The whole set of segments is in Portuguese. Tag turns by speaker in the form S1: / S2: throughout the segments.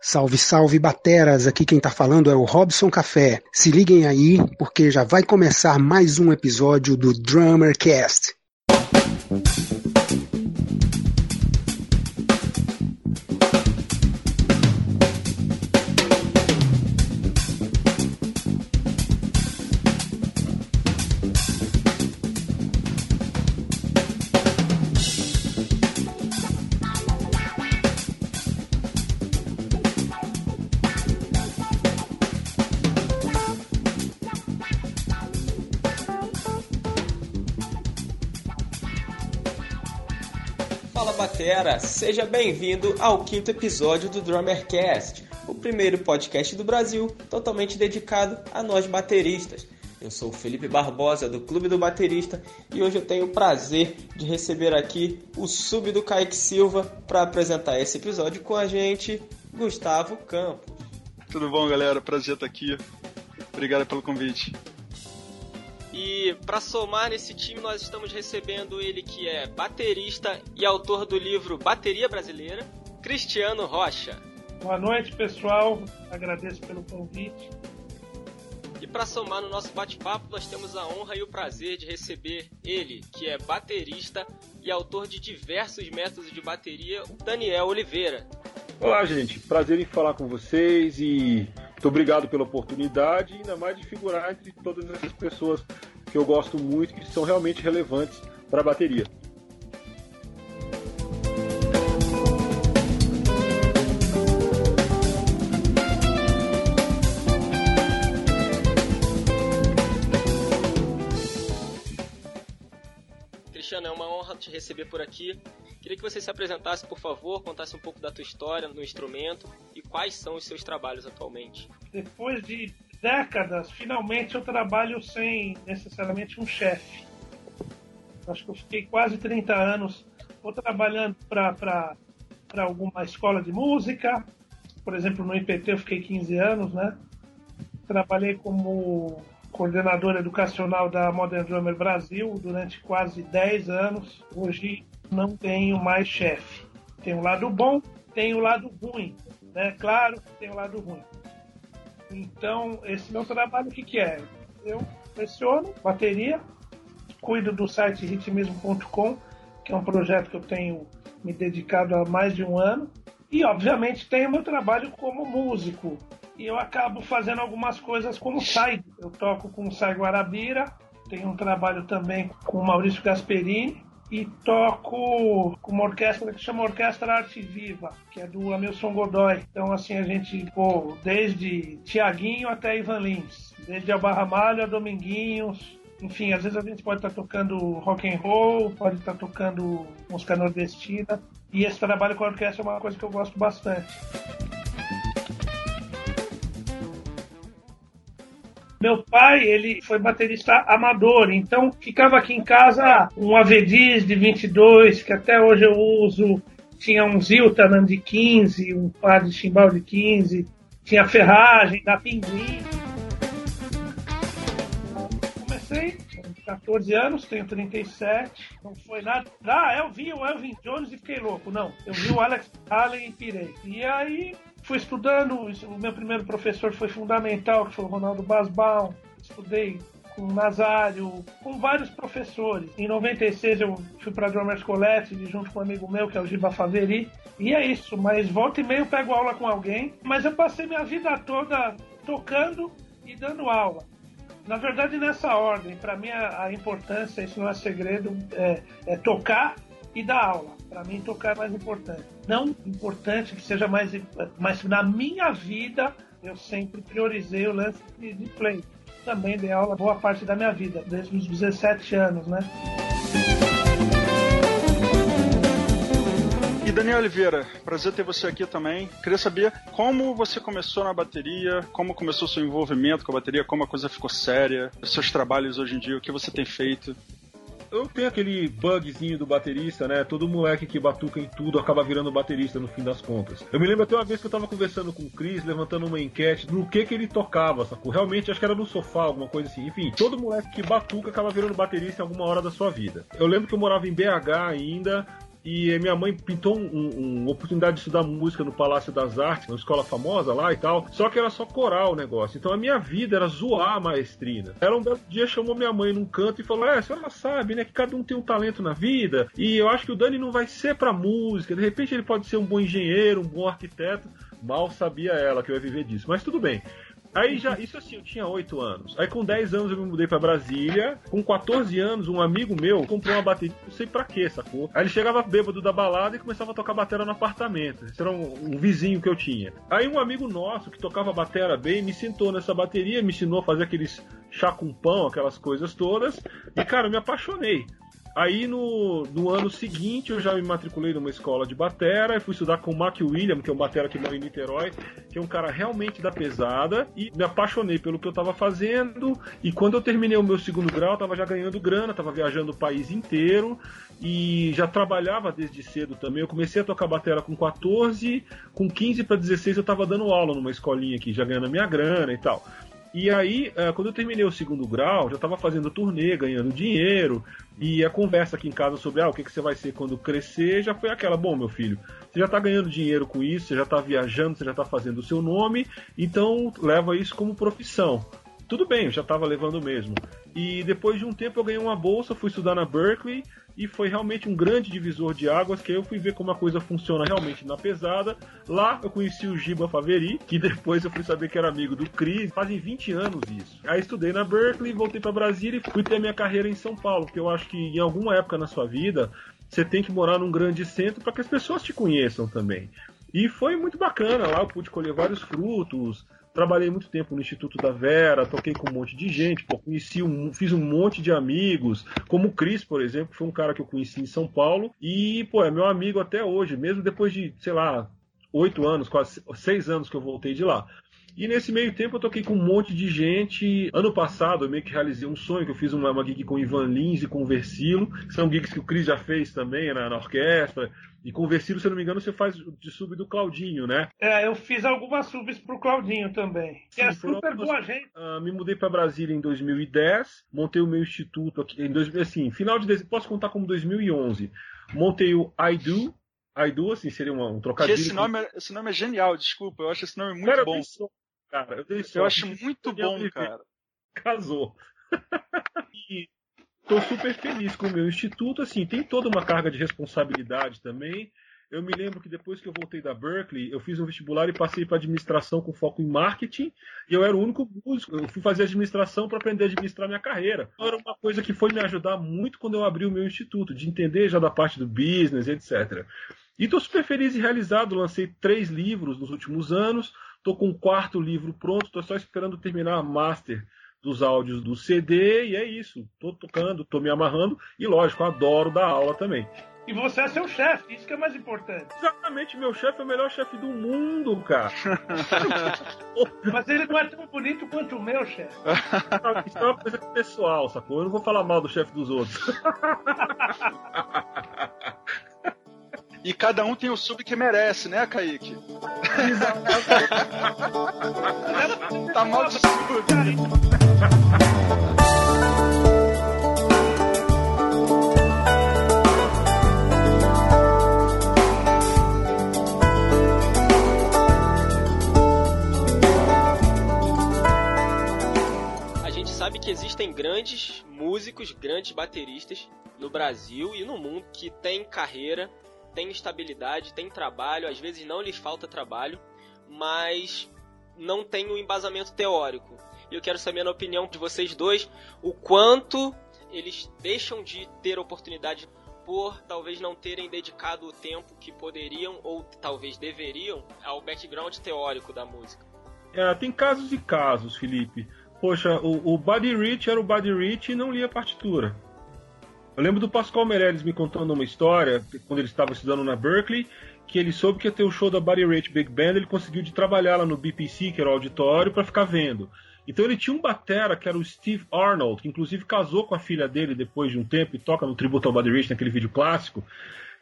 S1: Salve, salve, bateras! Aqui quem tá falando é o Robson Café. Se liguem aí, porque já vai começar mais um episódio do Drummercast.
S2: Fala seja bem-vindo ao quinto episódio do Drummercast, o primeiro podcast do Brasil totalmente dedicado a nós bateristas. Eu sou o Felipe Barbosa do Clube do Baterista e hoje eu tenho o prazer de receber aqui o sub do Kaique Silva para apresentar esse episódio com a gente, Gustavo Campos.
S3: Tudo bom, galera? Prazer estar aqui. Obrigado pelo convite.
S2: E para somar nesse time, nós estamos recebendo ele que é baterista e autor do livro Bateria Brasileira, Cristiano Rocha.
S4: Boa noite, pessoal. Agradeço pelo convite.
S2: E para somar no nosso bate-papo, nós temos a honra e o prazer de receber ele, que é baterista e autor de diversos métodos de bateria, o Daniel Oliveira.
S5: Olá, gente. Prazer em falar com vocês e muito obrigado pela oportunidade e ainda mais de figurar entre todas essas pessoas que eu gosto muito, que são realmente relevantes para a bateria.
S2: Cristiano, é uma honra te receber por aqui. Queria que você se apresentasse, por favor, contasse um pouco da tua história no instrumento e quais são os seus trabalhos atualmente.
S4: Depois de décadas, finalmente eu trabalho sem necessariamente um chefe. Acho que eu fiquei quase 30 anos ou trabalhando para alguma escola de música, por exemplo, no IPT eu fiquei 15 anos, né? Trabalhei como coordenador educacional da Modern Drummer Brasil durante quase 10 anos. Hoje não tenho mais chefe. Tem o um lado bom, tem o um lado ruim. Né? Claro que tem o um lado ruim. Então, esse meu trabalho, o que, que é? Eu leciono bateria, cuido do site ritmismo.com, que é um projeto que eu tenho me dedicado há mais de um ano. E, obviamente, tenho meu trabalho como músico. E eu acabo fazendo algumas coisas como side. Eu toco com o Sai Guarabira, tenho um trabalho também com o Maurício Gasperini, e toco com uma orquestra que chama Orquestra Arte Viva, que é do Hamilton Godoy. Então, assim, a gente, pô, desde Tiaguinho até Ivan Lins, desde Alba Ramalho a Dominguinhos, enfim, às vezes a gente pode estar tá tocando rock and roll, pode estar tá tocando música nordestina, e esse trabalho com a orquestra é uma coisa que eu gosto bastante. Meu pai, ele foi baterista amador, então ficava aqui em casa um Avediz de 22, que até hoje eu uso, tinha um Ziltanan de 15, um par de chimbal de 15, tinha ferragem da Pinguim. Comecei com 14 anos, tenho 37, não foi nada. Ah, eu vi o Elvin Jones e fiquei louco. Não, eu vi o Alex Allen e pirei. E aí fui estudando, o meu primeiro professor foi fundamental, que foi o Ronaldo Basbaum. Estudei com Nazário, com vários professores. Em 96 eu fui para Drummers Collective junto com um amigo meu, que é o Giba Faveri. E é isso, mas volta e meia eu pego aula com alguém. Mas eu passei minha vida toda tocando e dando aula. Na verdade, nessa ordem, para mim a, a, importância, isso não é segredo, é, é tocar e dar aula. Para mim, tocar é mais importante. Não importante que seja mais. Mas na minha vida, eu sempre priorizei o lance de, play. Também dei aula boa parte da minha vida, desde os 17 anos, né?
S3: E Daniel Oliveira, prazer ter você aqui também. Queria saber como você começou na bateria, como começou seu envolvimento com a bateria, como a coisa ficou séria, os seus trabalhos hoje em dia, o que você tem feito
S5: eu tenho aquele bugzinho do baterista, né? Todo moleque que batuca em tudo acaba virando baterista no fim das contas. Eu me lembro até uma vez que eu tava conversando com o Chris, levantando uma enquete no que que ele tocava, sacou? Realmente acho que era no sofá, alguma coisa assim. Enfim, todo moleque que batuca acaba virando baterista em alguma hora da sua vida. Eu lembro que eu morava em BH ainda, e minha mãe pintou uma um, oportunidade de estudar música no Palácio das Artes, uma escola famosa lá e tal. Só que era só coral o negócio. Então a minha vida era zoar a maestrina. Ela um belo dia chamou minha mãe num canto e falou: É, a senhora sabe, né, que cada um tem um talento na vida. E eu acho que o Dani não vai ser pra música. De repente ele pode ser um bom engenheiro, um bom arquiteto. Mal sabia ela que eu ia viver disso. Mas tudo bem. Aí já, isso assim, eu tinha 8 anos. Aí com 10 anos eu me mudei para Brasília. Com 14 anos, um amigo meu comprou uma bateria, não sei pra quê, sacou? Aí ele chegava bêbado da balada e começava a tocar bateria no apartamento. Esse era um, um vizinho que eu tinha. Aí um amigo nosso que tocava bateria bem me sentou nessa bateria, me ensinou a fazer aqueles chá com pão, aquelas coisas todas. E cara, eu me apaixonei. Aí no, no ano seguinte eu já me matriculei numa escola de batera e fui estudar com o Mark William, que é um batera que mora em Niterói, que é um cara realmente da pesada, e me apaixonei pelo que eu estava fazendo. E quando eu terminei o meu segundo grau, eu tava já ganhando grana, tava viajando o país inteiro e já trabalhava desde cedo também. Eu comecei a tocar batera com 14, com 15 para 16 eu estava dando aula numa escolinha aqui, já ganhando a minha grana e tal. E aí, é, quando eu terminei o segundo grau, já estava fazendo turnê, ganhando dinheiro, e a conversa aqui em casa sobre ah, o que, que você vai ser quando crescer já foi aquela: bom, meu filho, você já está ganhando dinheiro com isso, você já está viajando, você já está fazendo o seu nome, então leva isso como profissão. Tudo bem, eu já estava levando mesmo. E depois de um tempo eu ganhei uma bolsa, fui estudar na Berkeley e foi realmente um grande divisor de águas que eu fui ver como a coisa funciona realmente na pesada. Lá eu conheci o Giba Faveri, que depois eu fui saber que era amigo do Chris. Fazem 20 anos isso. Aí estudei na Berkeley, voltei para Brasília e fui ter minha carreira em São Paulo, porque eu acho que em alguma época na sua vida você tem que morar num grande centro para que as pessoas te conheçam também. E foi muito bacana, lá eu pude colher vários frutos, Trabalhei muito tempo no Instituto da Vera, toquei com um monte de gente, pô, conheci um, fiz um monte de amigos, como o Cris, por exemplo, foi um cara que eu conheci em São Paulo e, pô, é meu amigo até hoje, mesmo depois de, sei lá, oito anos, quase seis anos que eu voltei de lá. E nesse meio tempo eu toquei com um monte de gente. Ano passado eu meio que realizei um sonho, que eu fiz uma, uma gig com o Ivan Lins e com o Versilo, são gigs que o Cris já fez também na, na orquestra. E com o Versilo, se eu não me engano, você faz de sub do Claudinho, né?
S4: É, eu fiz algumas subs pro Claudinho também. Sim, é super boa gente.
S5: Uh, me mudei para Brasília em 2010, montei o meu instituto aqui em dois, assim, final de posso contar como 2011. Montei o I Do, I Do, assim, seria um, um trocadilho.
S3: Esse nome, é, esse nome é genial, desculpa, eu acho esse nome muito cara, bom
S5: cara. Eu,
S3: eu acho muito bom, cara.
S5: Casou. e tô super feliz com o meu instituto. Assim, tem toda uma carga de responsabilidade também. Eu me lembro que depois que eu voltei da Berkeley, eu fiz um vestibular e passei para administração com foco em marketing. E eu era o único músico. Eu fui fazer administração para aprender a administrar minha carreira. Então, era uma coisa que foi me ajudar muito quando eu abri o meu instituto, de entender já da parte do business, etc. E estou super feliz e realizado. Lancei três livros nos últimos anos. Estou com o quarto livro pronto, estou só esperando terminar a master dos áudios do CD e é isso. Estou tocando, estou me amarrando e, lógico, adoro dar aula também.
S4: E você é seu chefe, isso que é mais importante.
S5: Exatamente, meu chefe é o melhor chefe do mundo, cara.
S4: Mas ele não é tão bonito quanto o meu chefe.
S5: Isso é uma coisa pessoal, sacou? Eu não vou falar mal do chefe dos outros.
S3: E cada um tem o sub que merece, né, Kaique? tá mal de sub.
S2: A gente sabe que existem grandes músicos, grandes bateristas no Brasil e no mundo que têm carreira tem estabilidade, tem trabalho, às vezes não lhes falta trabalho, mas não tem um embasamento teórico. E eu quero saber na opinião de vocês dois o quanto eles deixam de ter oportunidade por talvez não terem dedicado o tempo que poderiam ou talvez deveriam ao background teórico da música.
S5: É, tem casos e casos, Felipe. Poxa, o, o Buddy Rich era o Buddy Rich e não lia partitura. Eu lembro do Pascoal Meirelles me contando uma história, quando ele estava estudando na Berkeley, que ele soube que ia ter o show da Buddy Rich Big Band, ele conseguiu de trabalhar lá no BPC, que era o auditório, para ficar vendo. Então ele tinha um batera que era o Steve Arnold, que inclusive casou com a filha dele depois de um tempo e toca no tributo ao Buddy Rich naquele vídeo clássico,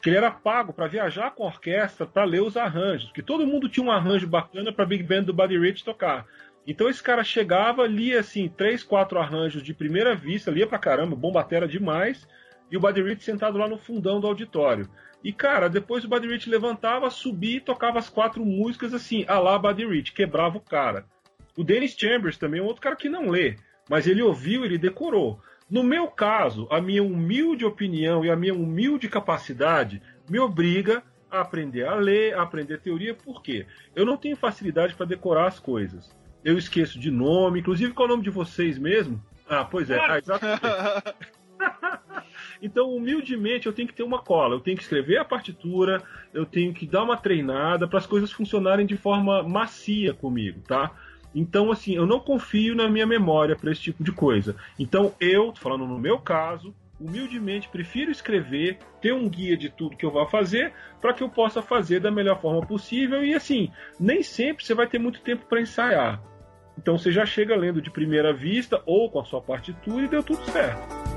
S5: que ele era pago para viajar com a orquestra para ler os arranjos, que todo mundo tinha um arranjo bacana para Big Band do Buddy Rich tocar. Então esse cara chegava, lia assim três, quatro arranjos de primeira vista, lia pra caramba, bom batera demais e o Buddy Rich sentado lá no fundão do auditório. E, cara, depois o Buddy Rich levantava, subia e tocava as quatro músicas assim, a lá Buddy Rich, quebrava o cara. O Dennis Chambers também é um outro cara que não lê, mas ele ouviu, ele decorou. No meu caso, a minha humilde opinião e a minha humilde capacidade me obriga a aprender a ler, a aprender teoria, por quê? Eu não tenho facilidade para decorar as coisas. Eu esqueço de nome, inclusive qual é o nome de vocês mesmo? Ah, pois é, ah, exatamente. Então, humildemente, eu tenho que ter uma cola. Eu tenho que escrever a partitura, eu tenho que dar uma treinada para as coisas funcionarem de forma macia comigo, tá? Então, assim, eu não confio na minha memória para esse tipo de coisa. Então, eu, falando no meu caso, humildemente prefiro escrever, ter um guia de tudo que eu vou fazer, para que eu possa fazer da melhor forma possível. E assim, nem sempre você vai ter muito tempo para ensaiar. Então você já chega lendo de primeira vista ou com a sua partitura e deu tudo certo.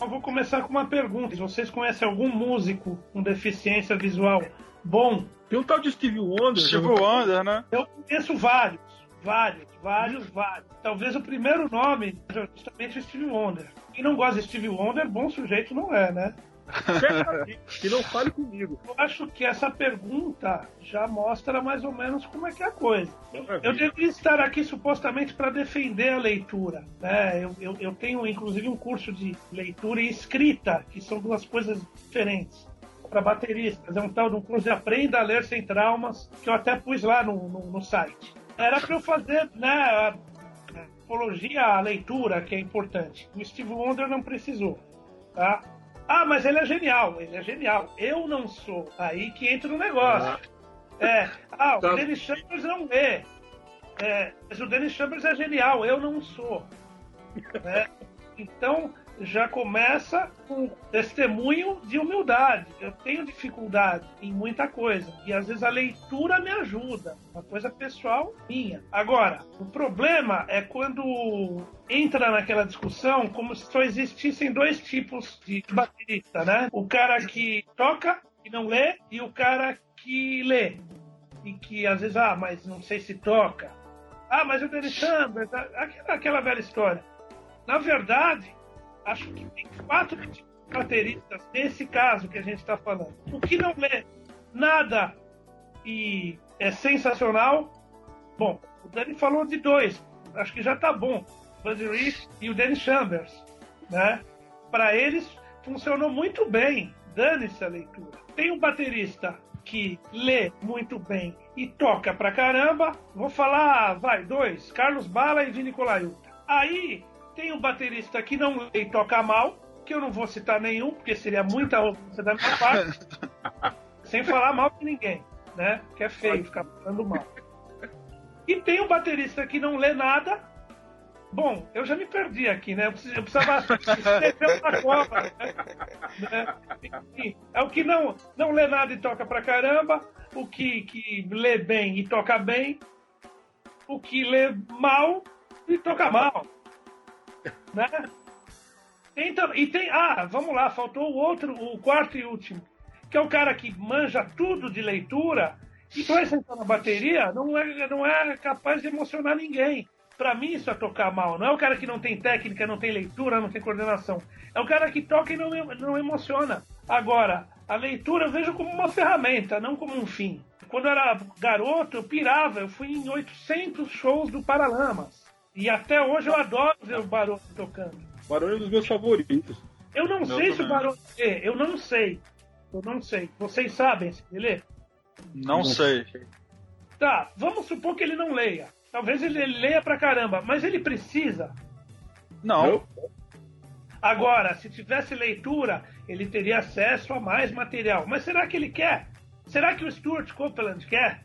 S4: Eu vou começar com uma pergunta. Vocês conhecem algum músico com deficiência visual bom?
S5: Tem um tal de Steve Wonder.
S3: Steve Wonder, né?
S4: Eu conheço vários. Vários, vários, vários. Talvez o primeiro nome seja justamente o Steve Wonder. Quem não gosta de Steve Wonder, bom sujeito não é, né?
S5: que não fale comigo.
S4: Eu acho que essa pergunta já mostra mais ou menos como é que é a coisa. Eu deveria estar aqui supostamente para defender a leitura. Né? Eu, eu, eu tenho inclusive um curso de leitura e escrita, que são duas coisas diferentes para bateristas. É um tal de um curso de Aprenda a Ler Sem Traumas, que eu até pus lá no, no, no site. Era para eu fazer né, a apologia à leitura, que é importante. O Steve Wonder não precisou. Tá? Ah, mas ele é genial, ele é genial. Eu não sou. Aí que entra o negócio. Ah. É. Ah, o tá. Dennis Chambers não é. é. Mas o Dennis Chambers é genial, eu não sou. É. Então, já começa com testemunho de humildade. Eu tenho dificuldade em muita coisa e às vezes a leitura me ajuda, uma coisa pessoal minha. Agora, o problema é quando entra naquela discussão como se só existissem dois tipos de baterista, né? O cara que toca e não lê e o cara que lê e que às vezes ah, mas não sei se toca. Ah, mas o Dennis Chambers, aquela, aquela velha história. Na verdade, acho que tem quatro bateristas nesse caso que a gente está falando. O que não é nada e é sensacional. Bom, o Danny falou de dois, acho que já está bom. Buddy Rich e o Danny Chambers, né? Para eles funcionou muito bem. Dane-se a leitura. Tem um baterista que lê muito bem e toca pra caramba. Vou falar, vai, dois: Carlos Bala e Vini Colaiuta. Aí tem um baterista que não lê e toca mal, que eu não vou citar nenhum, porque seria muita ofensa da minha parte, sem falar mal de ninguém, né? Que é feio ficar falando mal. E tem um baterista que não lê nada. Bom, eu já me perdi aqui, né? Eu precisava escrever uma. Né? Enfim, é o que não, não lê nada e toca pra caramba, o que, que lê bem e toca bem, o que lê mal e toca mal. Né? Tem, e tem. Ah, vamos lá, faltou o outro, o quarto e último. Que é o cara que manja tudo de leitura e vai sentar na bateria, não é, não é capaz de emocionar ninguém. Para mim, isso é tocar mal. Não é o cara que não tem técnica, não tem leitura, não tem coordenação. É o cara que toca e não, não emociona. Agora, a leitura eu vejo como uma ferramenta, não como um fim. Quando eu era garoto, eu pirava. Eu fui em 800 shows do Paralamas. E até hoje eu adoro ver o Barone tocando.
S5: Barone é um dos meus favoritos.
S4: Eu não, sei se o Barone lê, eu não sei. Eu não sei. Vocês sabem se ele lê?
S3: Não, não sei.
S4: Tá, vamos supor que ele não leia. Talvez ele leia pra caramba, mas ele precisa.
S3: Não.
S4: Agora, se tivesse leitura, ele teria acesso a mais material. Mas será que ele quer? Será que o Stuart Copeland quer?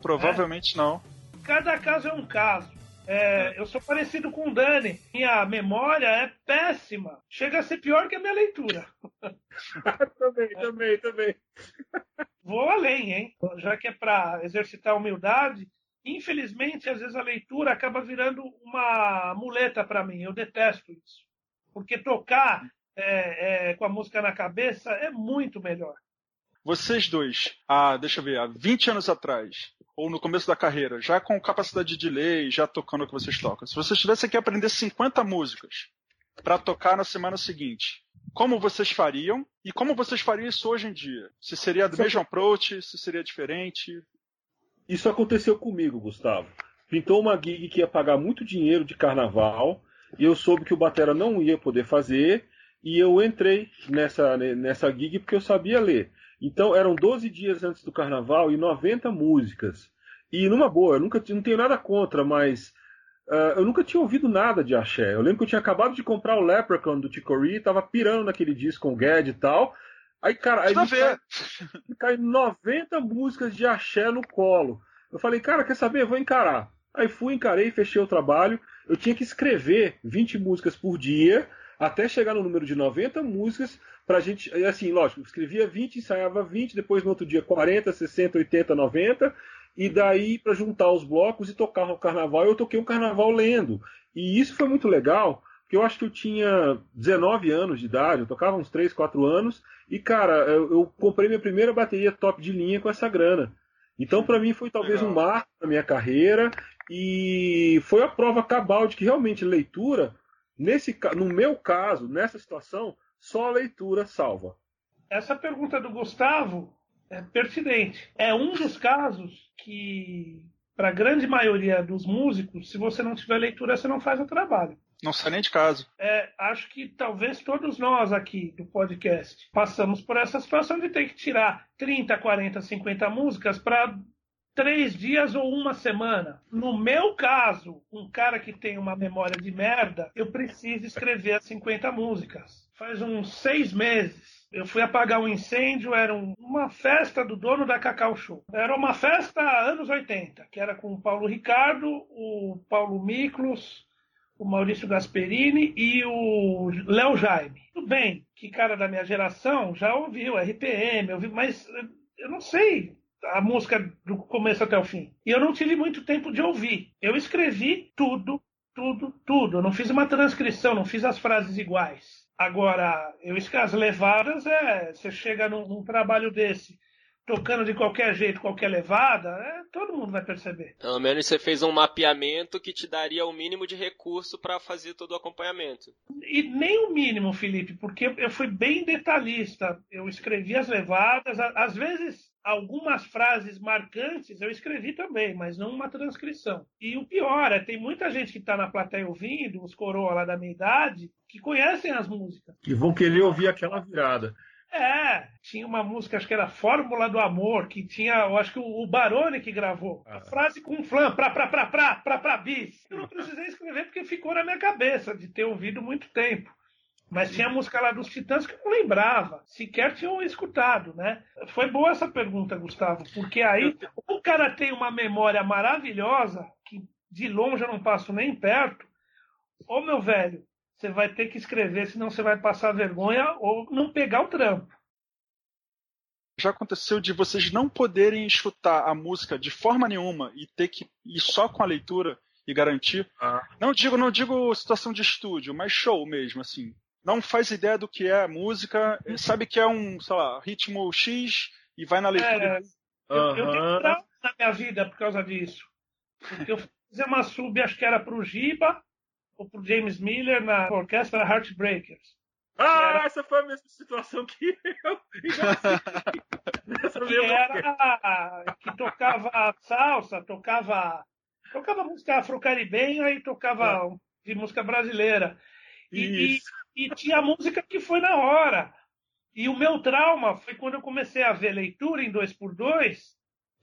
S3: Provavelmente é? não.
S4: Cada caso é um caso. É, eu sou parecido com o Dani. Minha memória é péssima. Chega a ser pior que a minha leitura.
S5: também, também, também.
S4: Vou além, hein? Já que é para exercitar a humildade, infelizmente, às vezes a leitura acaba virando uma muleta para mim. Eu detesto isso. Porque tocar é, é, com a música na cabeça é muito melhor.
S3: Vocês dois, ah, deixa eu ver, há 20 anos atrás, ou no começo da carreira, já com capacidade de ler e já tocando o que vocês tocam, se vocês tivessem que aprender 50 músicas para tocar na semana seguinte, como vocês fariam e como vocês fariam isso hoje em dia. Se seria do mesmo approach, se seria diferente.
S5: Isso aconteceu comigo, Gustavo. Pintou uma gig que ia pagar muito dinheiro de carnaval e eu soube que o Batera não ia poder fazer e eu entrei nessa, nessa gig porque eu sabia ler. Então eram 12 dias antes do carnaval e 90 músicas. E numa boa, eu nunca não tenho nada contra, mas uh, eu nunca tinha ouvido nada de axé. Eu lembro que eu tinha acabado de comprar o Leprechaun do Chicory, tava pirando naquele disco com o Gad e tal. Aí, cara, aí me cai, me cai 90 músicas de axé no colo. Eu falei, cara, quer saber? Eu vou encarar. Aí fui, encarei, fechei o trabalho. Eu tinha que escrever 20 músicas por dia até chegar no número de 90 músicas pra gente. Assim, lógico, escrevia 20, ensaiava 20, depois no outro dia 40, 60, 80, 90. E daí para juntar os blocos e tocar o carnaval, eu toquei um carnaval lendo. E isso foi muito legal, porque eu acho que eu tinha 19 anos de idade, eu tocava uns 3, 4 anos, e cara, eu, eu comprei minha primeira bateria top de linha com essa grana. Então, para mim, foi talvez legal. um marco na minha carreira, e foi a prova cabal de que realmente leitura, nesse, no meu caso, nessa situação, só a leitura salva.
S4: Essa pergunta do Gustavo é pertinente. É um dos casos que, para a grande maioria dos músicos, se você não tiver leitura, você não faz o trabalho.
S3: Não sai nem de casa.
S4: É, acho que talvez todos nós aqui do podcast passamos por essa situação de ter que tirar 30, 40, 50 músicas para três dias ou uma semana. No meu caso, um cara que tem uma memória de merda, eu preciso escrever as 50 músicas. Faz uns seis meses eu fui apagar um incêndio, era uma festa do dono da Cacau Show. Era uma festa anos 80, que era com o Paulo Ricardo, o Paulo Miklos, o Maurício Gasperini e o Léo Jaime. Tudo bem que cara da minha geração já ouviu RPM, ouviu, mas eu não sei a música do começo até o fim. E eu não tive muito tempo de ouvir. Eu escrevi tudo, tudo, tudo. Eu não fiz uma transcrição, não fiz as frases iguais. Agora, eu as levadas é. Você chega num, num, trabalho desse, tocando de qualquer jeito, qualquer levada, é, todo mundo vai perceber.
S2: Pelo menos você fez um mapeamento que te daria o mínimo de recurso para fazer todo o acompanhamento.
S4: E nem o mínimo, Felipe, porque eu fui bem detalhista. Eu escrevi as levadas, às vezes algumas frases marcantes eu escrevi também, mas não uma transcrição. E o pior é, tem muita gente que está na plateia ouvindo, os coroa lá da minha idade, que conhecem as músicas.
S5: Que vão querer ouvir aquela virada.
S4: É, tinha uma música, acho que era Fórmula do Amor, que tinha, eu acho que o Barone que gravou. Ah. A frase com flam, pra, pra, pra, pra, pra, pra, bis. Eu não precisei escrever porque ficou na minha cabeça, de ter ouvido muito tempo. Mas tinha música lá dos Titãs que eu não lembrava, sequer tinham escutado, né? Foi boa essa pergunta, Gustavo, porque aí o cara tem uma memória maravilhosa, que de longe eu não passo nem perto. Ô meu velho, você vai ter que escrever, senão você vai passar vergonha ou não pegar o trampo.
S3: Já aconteceu de vocês não poderem escutar a música de forma nenhuma e ter que ir só com a leitura e garantir? Ah. Não digo, não digo situação de estúdio, mas show mesmo, assim não faz ideia do que é música, sabe que é um, sei lá, ritmo X e vai na leitura. É,
S4: eu, uhum. eu tenho trauma na minha vida por causa disso. Porque eu fiz uma sub, acho que era pro Giba ou pro James Miller na orquestra Heartbreakers.
S5: Ah, era... essa foi a mesma situação que eu.
S4: que era que tocava salsa, tocava tocava música afro-caribenha e tocava é. de música brasileira. E, e tinha música que foi na hora. E o meu trauma foi quando eu comecei a ver leitura em 2x2,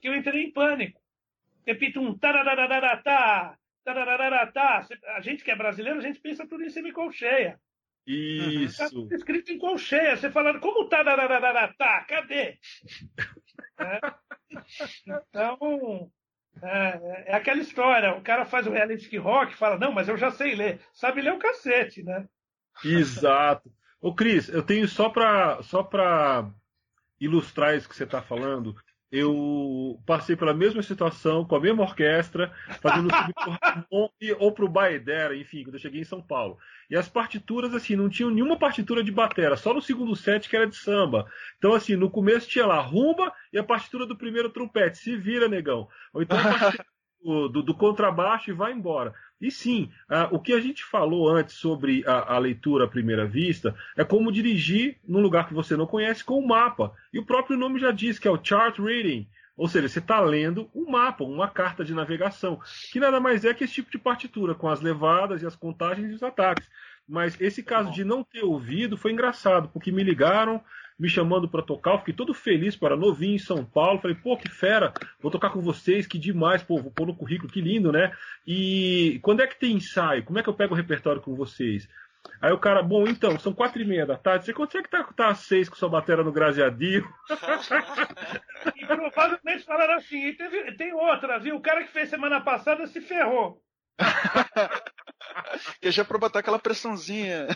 S4: que eu entrei em pânico. Repito um tararararatá, tararararatá. A gente que é brasileiro, a gente pensa tudo em semicolcheia.
S5: Isso.
S4: Tá escrito em colcheia. Você falando, como tararararatá? Cadê? é. Então, é, é, aquela história. O cara faz o reality rock, fala, não, mas eu já sei ler. Sabe ler o cacete, né?
S5: Exato. Ô, Cris, eu tenho só para só pra ilustrar isso que você está falando. Eu passei pela mesma situação, com a mesma orquestra, fazendo o ou pro Baedera, enfim, quando eu cheguei em São Paulo. E as partituras, assim, não tinham nenhuma partitura de batera, só no segundo set que era de samba. Então, assim, no começo tinha lá rumba e a partitura do primeiro trompete. Se vira, negão. Ou então a partitura do, do, do contrabaixo e vai embora. E sim, o que a gente falou antes sobre a, a, leitura à primeira vista é como dirigir num lugar que você não conhece com o um mapa. E o próprio nome já diz que é o chart reading. Ou seja, você está lendo um mapa, uma carta de navegação, que nada mais é que esse tipo de partitura, com as levadas e as contagens e os ataques. Mas esse caso de não ter ouvido foi engraçado, porque me ligaram, me chamando para tocar, eu fiquei todo feliz, para novinho em São Paulo, falei, pô, que fera, vou tocar com vocês, que demais, pô, vou pôr no currículo, que lindo, né? E quando é que tem ensaio? Como é que eu pego o repertório com vocês? Aí o cara, bom, então, são quatro e meia da tarde, você consegue estar tá, tá às seis com sua bateria no gradeadinho?
S4: e provavelmente falaram assim, e teve, tem outra, viu? O cara que fez semana passada se ferrou.
S3: que já é pra botar aquela pressãozinha.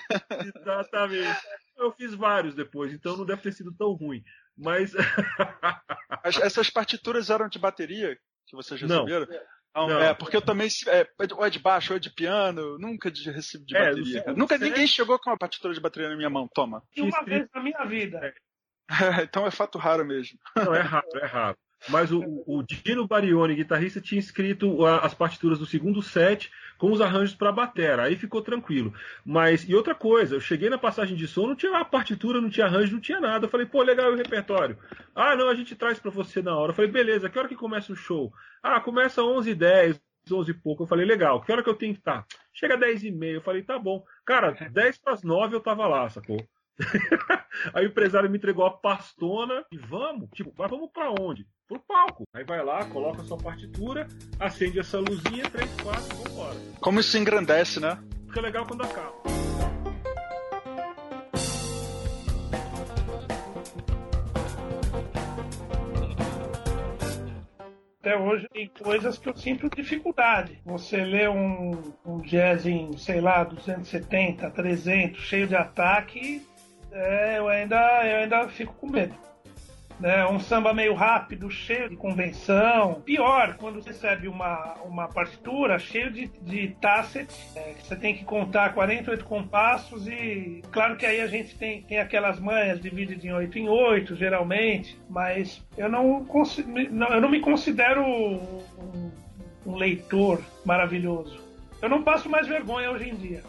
S5: Exatamente. Eu fiz vários depois, então não deve ter sido tão ruim. Mas.
S3: Essas partituras eram de bateria que vocês receberam?
S5: Não.
S3: Não, É, porque eu também. É, ou é de baixo, ou é de piano, nunca de recebi de é, bateria. Nunca ninguém chegou com uma partitura de bateria na minha mão, toma.
S4: E uma vez na minha vida. É.
S3: então é fato raro mesmo.
S5: Não, é raro, é raro. Mas o, o Dino Barioni, guitarrista, tinha escrito as partituras do segundo set com os arranjos para batera. Aí ficou tranquilo. Mas, e outra coisa, eu cheguei na passagem de som, não tinha a partitura, não tinha arranjo, não tinha nada. Eu falei, pô, legal o repertório. Ah, não, a gente traz para você na hora. Eu falei, beleza, que hora que começa o show? Ah, começa 11 h 10 11 e pouco. Eu falei, legal, que hora que eu tenho que estar? Chega 10 e meia. Eu falei, tá bom. Cara, 10 para as 9 eu tava lá, sacou? Aí o empresário me entregou a pastona e vamos, tipo, mas vamos para onde? Pro palco. Aí vai lá, coloca a sua partitura, acende essa luzinha, 3, 4, vambora.
S3: Como isso engrandece, né?
S5: Fica legal quando acaba.
S4: até hoje tem coisas que eu sinto dificuldade. Você lê um, um jazz em, sei lá, 270, 300, cheio de ataque, é, eu ainda, eu ainda fico com medo. Né, um samba meio rápido, cheio de convenção. Pior, quando você recebe uma, uma partitura cheio de, de tacet, é, que você tem que contar 48 compassos e claro que aí a gente tem, tem aquelas manhas divididas em 8 em 8, geralmente, mas eu não, não, eu não me considero um, um leitor maravilhoso. Eu não passo mais vergonha hoje em dia.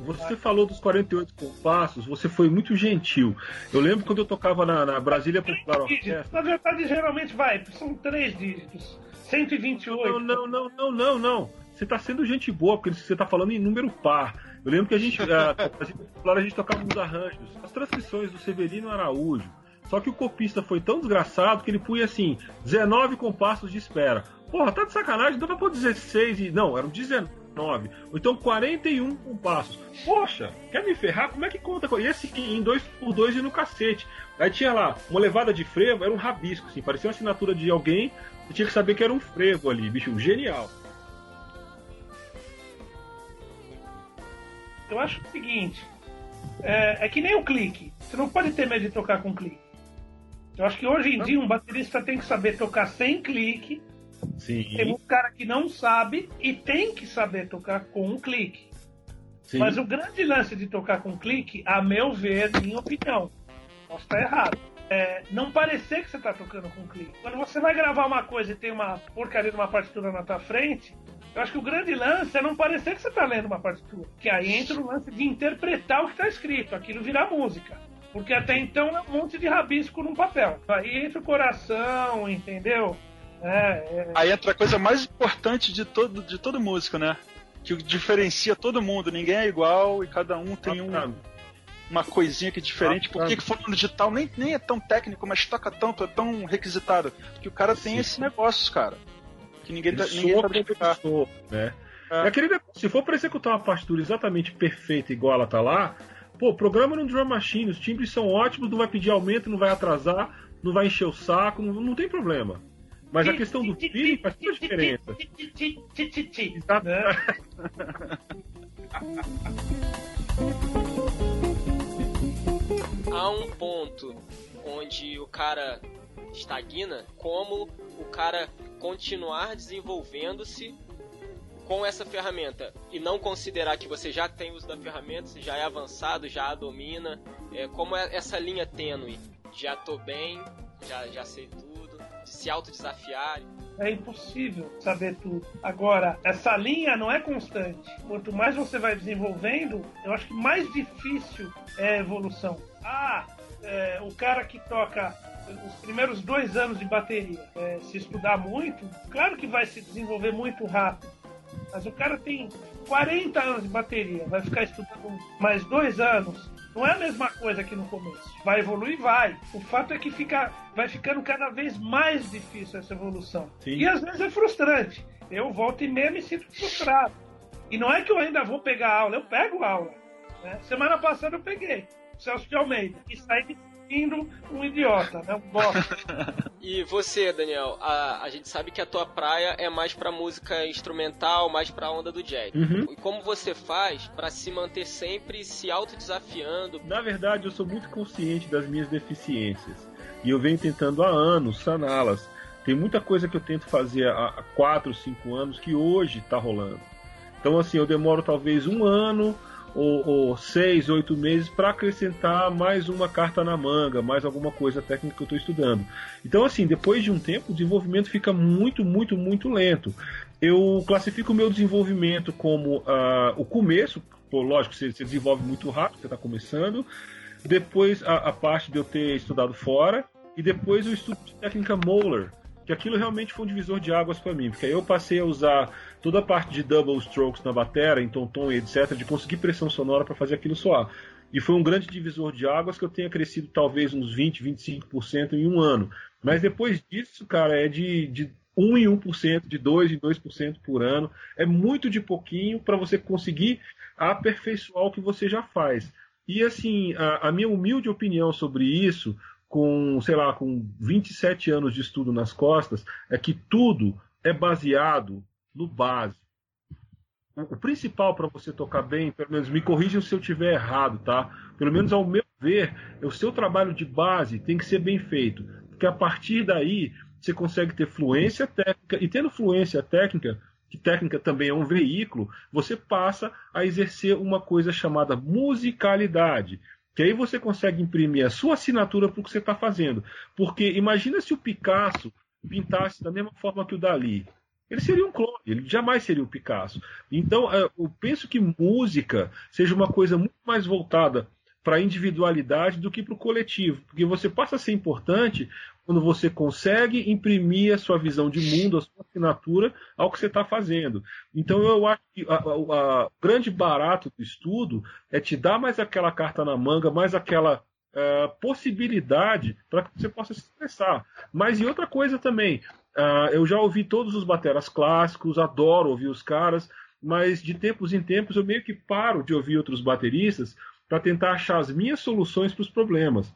S5: Você falou dos 48 compassos, você foi muito gentil. Eu lembro quando eu tocava na, na Brasília Popular
S4: Orquestra. Na verdade, geralmente vai, são três dígitos. 128.
S5: Não, não, não, não, não, não. Você está sendo gente boa, porque você está falando em número par. Eu lembro que a gente, a, a gente tocava uns arranjos, as transcrições do Severino Araújo. Só que o copista foi tão desgraçado que ele punha assim, 19 compassos de espera. Porra, tá de sacanagem, dá pra pôr 16 e. Não, eram 19. Ou então 41 compassos. Poxa, quer me ferrar? Como é que conta? E esse em 2x2 e no cacete. Aí tinha lá uma levada de frevo, era um rabisco, assim, parecia uma assinatura de alguém. Você tinha que saber que era um frevo ali, bicho, genial.
S4: Eu acho o seguinte: é, é que nem o clique. Você não pode ter medo de tocar com clique. Eu acho que hoje em dia um baterista tem que saber tocar sem clique
S5: Sim.
S4: Tem um cara que não sabe e tem que saber tocar com um clique. Sim. Mas o grande lance de tocar com clique, a meu ver, minha opinião, posso estar errado. É não parecer que você está tocando com clique. Quando você vai gravar uma coisa e tem uma porcaria de uma partitura na tua frente, eu acho que o grande lance é não parecer que você está lendo uma partitura. Que aí entra o lance de interpretar o que está escrito, aquilo virar música. Porque até então é um monte de rabisco num papel. Aí entra o coração, entendeu? É, é.
S3: Aí entra a coisa mais importante de todo, de todo músico, né? Que diferencia todo mundo, ninguém é igual e cada um tem um, uma coisinha que é diferente. Por que, que fulano de tal nem, nem é tão técnico, mas toca tanto, é tão requisitado? Porque o cara tem Sim. esse negócio, cara. Que ninguém, tá, ninguém sabe explicar.
S5: Né? É. Aquele, se for para executar uma partitura exatamente perfeita, igual ela tá lá, pô, programa no Drum Machine, os timbres são ótimos, não vai pedir aumento, não vai atrasar, não vai encher o saco, não, não tem problema. Mas a questão do feeling faz toda a diferença. Exato.
S2: Há um ponto onde o cara estagna, como o cara continuar desenvolvendo-se com essa ferramenta e não considerar que você já tem uso da ferramenta, você já é avançado, já a domina, é, como é essa linha tênue, já tô bem, já, já sei tudo de se autodesafiar.
S4: É impossível saber tudo. Agora, essa linha não é constante. Quanto mais você vai desenvolvendo, eu acho que mais difícil é a evolução. Ah, é, o cara que toca os primeiros dois anos de bateria, é, se estudar muito, claro que vai se desenvolver muito rápido. Mas o cara tem 40 anos de bateria, vai ficar estudando mais dois anos. Não é a mesma coisa que no começo. Vai evoluir, vai. O fato é que fica, vai ficando cada vez mais difícil essa evolução. Sim. E às vezes é frustrante. Eu volto e meia me sinto frustrado. E não é que eu ainda vou pegar aula, eu pego aula. Né? Semana passada eu peguei. Celso de Almeida. E saí me sentindo um idiota, né? Um bosta.
S2: e você, Daniel, a, a gente sabe que a tua praia é mais pra música instrumental, mais pra onda do jazz. Uhum. E como você faz para se manter sempre se autodesafiando?
S5: Na verdade, eu sou muito consciente das minhas deficiências. E eu venho tentando há anos saná-las. Tem muita coisa que eu tento fazer há 4, 5 anos que hoje está rolando. Então, assim, eu demoro talvez um ano ou, ou seis, oito meses para acrescentar mais uma carta na manga, mais alguma coisa técnica que eu estou estudando. Então, assim, depois de um tempo, o desenvolvimento fica muito, muito, muito lento. Eu classifico o meu desenvolvimento como uh, o começo, pô, lógico, você, você desenvolve muito rápido, você está começando. Depois a, a, parte de eu ter estudado fora, e depois o estudo de técnica Moeller, que aquilo realmente foi um divisor de águas para mim, porque aí eu passei a usar toda a parte de double strokes na bateria, em tom-tom e etc, de conseguir pressão sonora para fazer aquilo soar. E foi um grande divisor de águas que eu tenha crescido talvez uns 20, 25% em um ano. Mas depois disso, cara, é de, de 1 em 1%, de 2 em 2% por ano. É muito de pouquinho para você conseguir aperfeiçoar o que você já faz. E assim, a, a minha humilde opinião sobre isso com, sei lá, com 27 anos de estudo nas costas, é que tudo é baseado no básico. O, principal para você tocar bem, pelo menos me corrijam se eu estiver errado, tá? Pelo menos ao meu ver, é o seu trabalho de base tem que ser bem feito, porque a partir daí você consegue ter fluência técnica e tendo fluência técnica, que técnica também é um veículo, você passa a exercer uma coisa chamada musicalidade. Que aí você consegue imprimir a sua assinatura para o que você está fazendo. Porque imagina se o Picasso pintasse da mesma forma que o Dali. Ele seria um clone, ele jamais seria o Picasso. Então, é, eu penso que música seja uma coisa muito mais voltada para a individualidade do que para o coletivo, porque você passa a ser importante quando você consegue imprimir a sua visão de mundo, a sua assinatura ao que você está fazendo. Então eu acho que o grande barato do estudo é te dar mais aquela carta na manga, mais aquela uh, possibilidade para que você possa se expressar. Mas e outra coisa também, uh, eu já ouvi todos os bateras clássicos, adoro ouvir os caras, mas de tempos em tempos eu meio que paro de ouvir outros bateristas para tentar achar as minhas soluções para os problemas.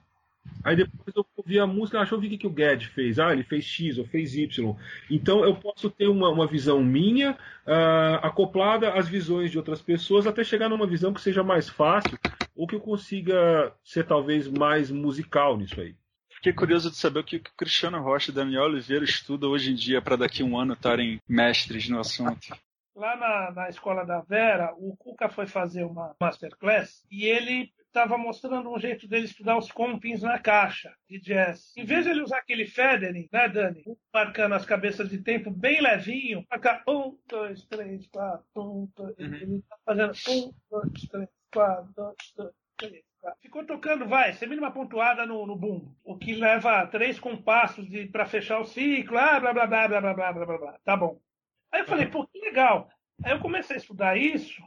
S5: Aí depois eu ouvi a música, ah, deixa eu ver o que, o Gad fez. Ah, ele fez X ou fez Y. Então eu posso ter uma, uma visão minha uh, acoplada às visões de outras pessoas até chegar numa visão que seja mais fácil ou que eu consiga ser talvez mais musical nisso aí.
S3: Fiquei curioso de saber o que o Cristiano Rocha e Daniel Oliveira estudam hoje em dia para daqui a um ano estarem mestres no assunto.
S4: Lá na, na escola da Vera, o Cuca foi fazer uma masterclass e ele estava mostrando um jeito dele estudar os compins na caixa de jazz. Em vez de ele usar aquele feathering, né, Dani? Marcando as cabeças de tempo bem levinho, marcar um, dois, três, quatro, um, dois. Uhum. Ele tá fazendo um, dois, três, quatro, dois, dois, três. Ficou tocando, vai, semínima pontuada no, no bumbo. O que leva três compassos para fechar o ciclo, ah, blá, blá, blá, blá, blá, blá, blá, blá. Tá bom. Aí eu falei, pô, que legal. Aí eu comecei a estudar isso,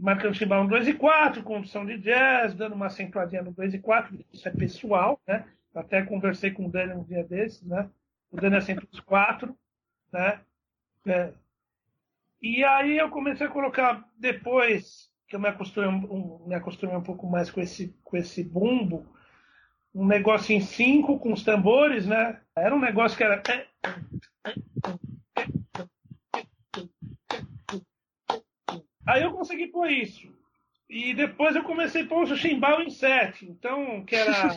S4: marcando chimbal no 2 e 4, condução de jazz, dando uma acentuadinha no 2 e 4, isso é pessoal, né? Até conversei com o Dani um dia desses, né? O Dani acentua os 4, né? É. E aí eu comecei a colocar, depois que eu me acostumei um, me acostumei um pouco mais com esse, com esse bumbo, um negócio em 5 com os tambores, né? Era um negócio que era Aí eu consegui pôr isso. E depois eu comecei a pôr o chimbal em 7. Então, que era.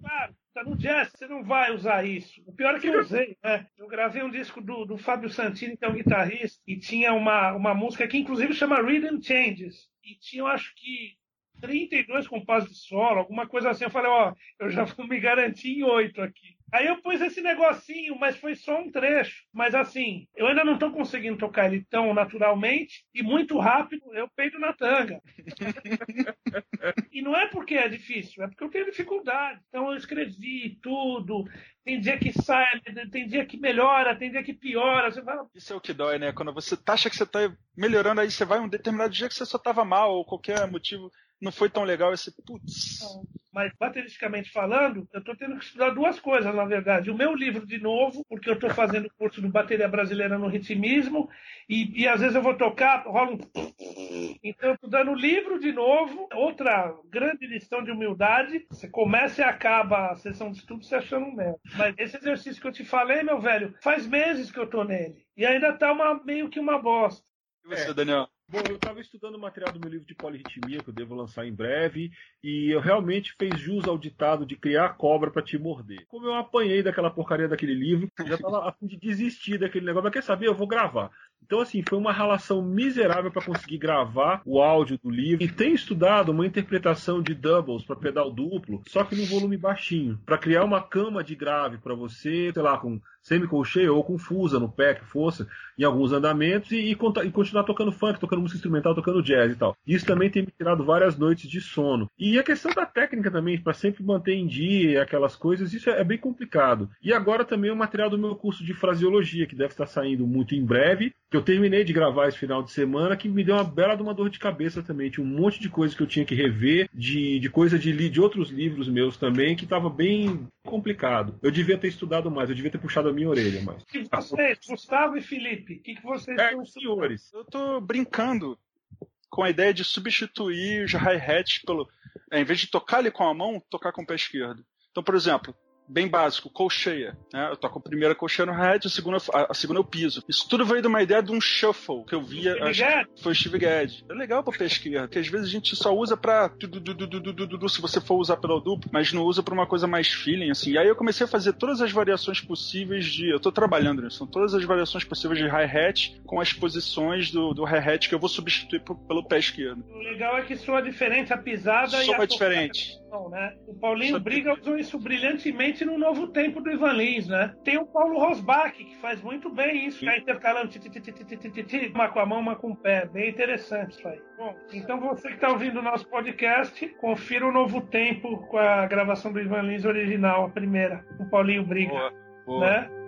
S4: claro, tá no jazz, você não vai usar isso. O pior é que eu usei, né? Eu gravei um disco do, do Fábio Santini, que é um guitarrista, e tinha uma, uma música que inclusive chama Rhythm Changes. E tinha, eu acho que 32 compassos de solo, alguma coisa assim. Eu falei, ó, eu já vou me garantir em oito aqui. Aí eu pus esse negocinho, mas foi só um trecho. Mas assim, eu ainda não estou conseguindo tocar ele tão naturalmente e muito rápido, eu peido na tanga. e não é porque é difícil, é porque eu tenho dificuldade. Então eu escrevi tudo. Tem dia que sai, tem dia que melhora, tem dia que piora. Você
S3: fala... Isso é o que dói, né? Quando você acha que você está melhorando, aí você vai um determinado dia que você só estava mal ou qualquer motivo não foi tão legal esse putz.
S4: Mas, bateristicamente falando, eu estou tendo que estudar duas coisas, na verdade. O meu livro de novo, porque eu estou fazendo o curso do Bateria Brasileira no Ritmismo, e, e às vezes eu vou tocar, rola um. Então eu estou dando o livro de novo, outra grande lição de humildade. Você começa e acaba a sessão de estudo se achando um merda. Mas esse exercício que eu te falei, meu velho, faz meses que eu estou nele. E ainda está uma, meio que uma bosta.
S3: E você, é. Daniel?
S5: Bom, eu estava estudando o material do meu livro de polirritmia, que eu devo lançar em breve, e eu realmente fez jus ao ditado de criar cobra para te morder. Como eu apanhei daquela porcaria daquele livro, já estava a fim de desistir daquele negócio, mas quer saber? Eu vou gravar. Então, assim, foi uma relação miserável para conseguir gravar o áudio do livro. E tenho estudado uma interpretação de doubles para pedal duplo, só que no volume baixinho, para criar uma cama de grave para você, sei lá, com semi-colcheia ou confusa no pé, que fosse, em alguns andamentos, e, e, e, continuar tocando funk, tocando música instrumental, tocando jazz e tal. Isso também tem me tirado várias noites de sono. E a questão da técnica também, para sempre manter em dia aquelas coisas, isso é, é, bem complicado. E agora também o material do meu curso de fraseologia, que deve estar saindo muito em breve, que eu terminei de gravar esse final de semana, que me deu uma bela de uma dor de cabeça também. Tinha um monte de coisa que eu tinha que rever, de, de coisa de, de outros livros meus também, que estava bem complicado. Eu devia ter estudado mais, eu devia ter puxado a minha orelha mais.
S4: E vocês, Gustavo e Felipe, o que, que vocês
S3: é, senhores? Eu tô brincando com a ideia de substituir os hi-hats pelo. É, em vez de tocar ele com a mão, tocar com o pé esquerdo. Então, por exemplo, bem básico, colcheia. Né? Eu toco a primeira colcheia no hat, a segunda, a, a, segunda eu piso. Isso tudo veio de uma ideia de um shuffle que eu via.
S4: Acho,
S3: foi Steve Gadd. É legal pra pé esquerdo, porque às vezes a gente só usa pra. Se você for usar pelo duplo, mas não usa pra uma coisa mais feeling, assim. E aí eu comecei a fazer todas as variações possíveis de. Eu tô trabalhando nisso, são todas as variações possíveis de hi-hat com as posições do, do hi-hat que eu vou substituir pelo pé esquerdo.
S4: O legal é que soa diferente a pisada soa e a.
S3: Soa diferente.
S4: Né? O Paulinho Briga usou isso brilhantemente no novo tempo do Ivan Lins, né? Tem o Paulo Rosbach, que faz muito bem isso, ficar intercalando uma com a mão, uma com o pé. Bem interessante isso aí. Bom, então você que está ouvindo o nosso podcast, confira o novo tempo com a gravação do Ivan Lins original, a primeira, o Paulinho Briga. Boa, boa. Né?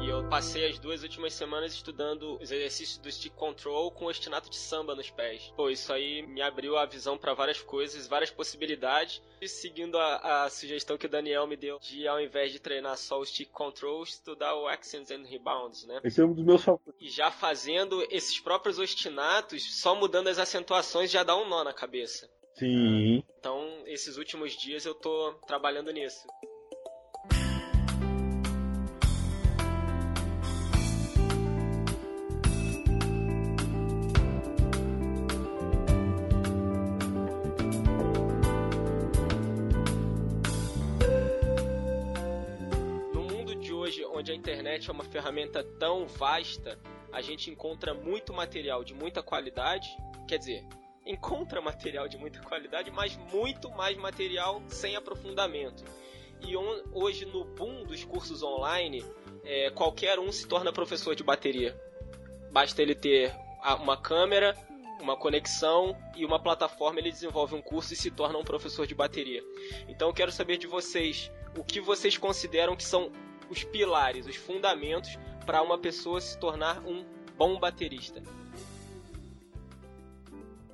S2: E eu passei as duas últimas semanas estudando os exercícios do stick control com o ostinato de samba nos pés. Pô, isso aí me abriu a visão para várias coisas, várias possibilidades. E seguindo a, a, sugestão que o Daniel me deu de, ao invés de treinar só o stick control, estudar o accents and rebounds, né?
S5: Esse é um dos meus favoritos.
S2: E já fazendo esses próprios ostinatos, só mudando as acentuações já dá um nó na cabeça.
S5: Sim.
S2: Então, esses últimos dias eu tô trabalhando nisso. Internet é uma ferramenta tão vasta, a gente encontra muito material de muita qualidade, quer dizer, encontra material de muita qualidade, mas muito mais material sem aprofundamento. E hoje, no boom dos cursos online, é, qualquer um se torna professor de bateria. Basta ele ter uma câmera, uma conexão e uma plataforma, ele desenvolve um curso e se torna um professor de bateria. Então eu quero saber de vocês o que vocês consideram que são os pilares, os fundamentos para uma pessoa se tornar um bom baterista?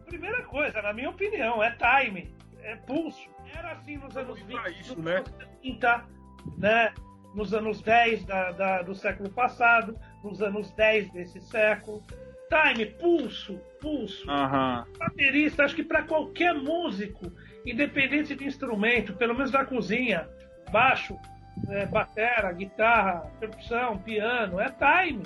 S4: Primeira coisa, na minha opinião, é time, é pulso. Era assim nos anos 20,
S5: isso, né?
S4: 30, né? nos anos 10 da, da, do século passado, nos anos 10 desse século. Time, pulso, pulso.
S3: Uhum.
S4: Baterista, acho que para qualquer músico, independente de instrumento, pelo menos da cozinha, baixo, é, batera, guitarra, percussão, piano, é time.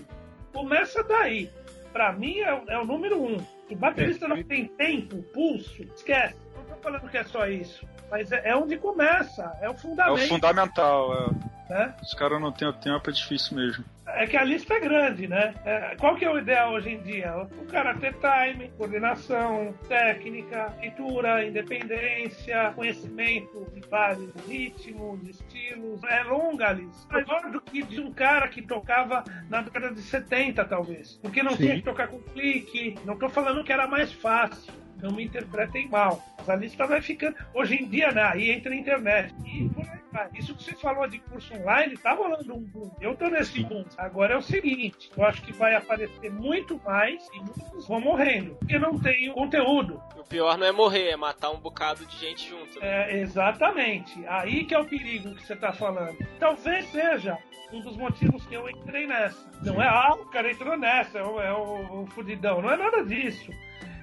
S4: Começa daí. Para mim é, é, o número um. O baterista não tem tempo, pulso, esquece. Não estou falando que é só isso. Mas é, é, onde começa, é o fundamento.
S3: É o fundamental, é. Né? Os caras não têm o tempo, é difícil mesmo.
S4: É que a lista é grande, né? É, qual que é o ideal hoje em dia? O cara ter time, coordenação, técnica, leitura, independência, conhecimento de vários ritmos, estilos. É longa a lista. Maior do que de um cara que tocava na década de 70, talvez. Porque não Sim. tinha que tocar com clique. Não tô falando que era mais fácil não me interpretem mal. Mas a lista vai ficando. Hoje em dia, né? Aí entra a internet. E por aí vai. Isso que você falou de curso online, tá rolando um boom. Eu tô nesse boom. Agora é o seguinte: eu acho que vai aparecer muito mais e muitos vão morrendo. Porque não tem conteúdo.
S2: O pior não é morrer, é matar um bocado de gente junto.
S4: Né? É, exatamente. Aí que é o perigo que você tá falando. Talvez seja um dos motivos que eu entrei nessa. Não é, ah, o cara entrou nessa, é o, é o, o fudidão. Não é nada disso.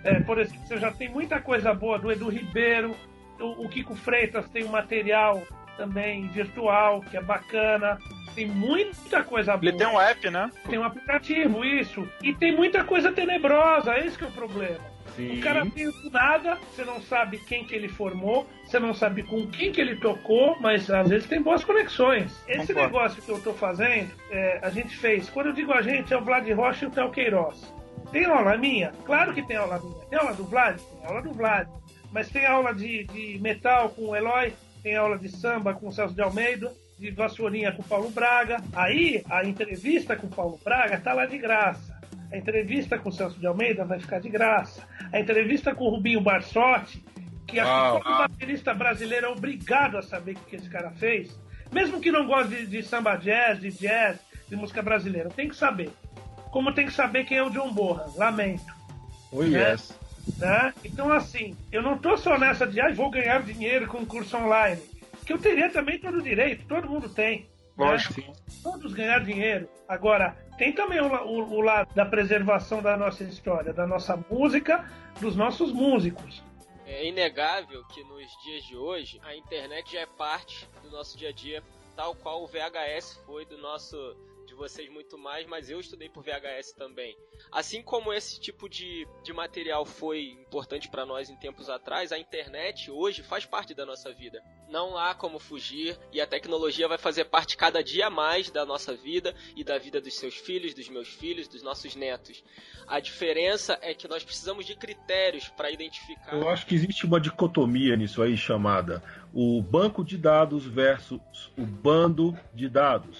S4: É, por exemplo, você já tem muita coisa boa do Edu Ribeiro, o, o Kiko Freitas tem um material também virtual que é bacana. Tem muita coisa boa.
S3: Ele tem um app, né?
S4: Tem um aplicativo, isso. E tem muita coisa tenebrosa, esse é o problema. Sim. O cara veio do nada, você não sabe quem que ele formou, você não sabe com quem que ele tocou, mas às vezes tem boas conexões. Esse Concordo. negócio que eu tô fazendo, é, a gente fez. Quando eu digo a gente, é o Vlad Rocha e o Theo Queiroz. Tem aula minha? Claro que tem aula minha. Tem aula do Vlad? Tem aula do Vlad. Mas tem aula de, de metal com o Eloy, tem aula de samba com o Celso de Almeida, de vassourinha com o Paulo Braga. Aí, a entrevista com o Paulo Braga tá lá de graça. A entrevista com o Celso de Almeida vai ficar de graça. A entrevista com o Rubinho Barsotti, que acho que todo baterista brasileiro é obrigado a saber o que esse cara fez. Mesmo que não goste de, de samba jazz, de jazz, de música brasileira, tem que saber como tem que saber quem é o John Borra. Lamento.
S5: Oh, né? yes.
S4: Né? Então, assim, eu não tô só nessa de ah, vou ganhar dinheiro com curso online. Que eu teria também todo o direito, todo mundo tem.
S3: Né? Lógico.
S4: Né? Todos ganhar dinheiro. Agora, tem também o, o, o lado da preservação da nossa história, da nossa música, dos nossos músicos.
S2: É inegável que nos dias de hoje a internet já é parte do nosso dia a dia, tal qual o VHS foi do nosso vocês muito mais, mas eu estudei por VHS também. Assim como esse tipo de, de material foi importante para nós em tempos atrás, a internet hoje faz parte da nossa vida. Não há como fugir e a tecnologia vai fazer parte cada dia mais da nossa vida e da vida dos seus filhos, dos meus filhos, dos nossos netos. A diferença é que nós precisamos de critérios para identificar.
S5: Eu acho que existe uma dicotomia nisso aí chamada o banco de dados versus o bando de dados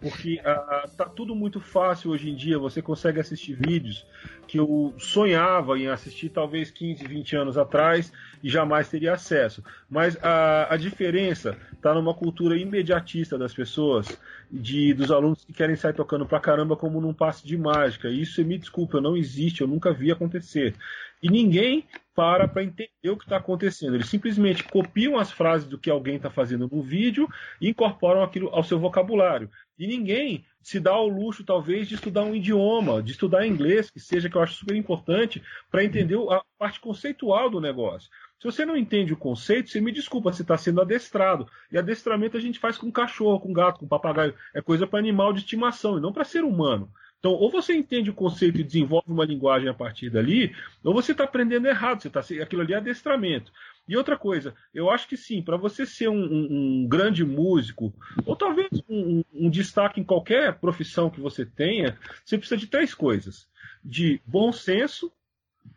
S5: porque ah, tá tudo muito fácil hoje em dia. Você consegue assistir vídeos que eu sonhava em assistir talvez 15, 20 anos atrás e jamais teria acesso. Mas a, a diferença está numa cultura imediatista das pessoas, de dos alunos que querem sair tocando pra caramba como num passe de mágica. Isso, me desculpa, não existe, eu nunca vi acontecer. E ninguém para para entender o que está acontecendo. Eles simplesmente copiam as frases do que alguém está fazendo no vídeo e incorporam aquilo ao seu vocabulário. E ninguém se dá ao luxo, talvez, de estudar um idioma, de estudar inglês, que seja que eu acho super importante, para entender a parte conceitual do negócio. Se você não entende o conceito, você me desculpa, você está sendo adestrado. E adestramento a gente faz com cachorro, com gato, com papagaio. É coisa para animal de estimação e não para ser humano. Então, ou você entende o conceito e desenvolve uma linguagem a partir dali, ou você está aprendendo errado, você tá, aquilo ali é adestramento. E outra coisa, eu acho que sim, para você ser um, um, um, grande músico, ou talvez um, um, destaque em qualquer profissão que você tenha, você precisa de três coisas: de bom senso,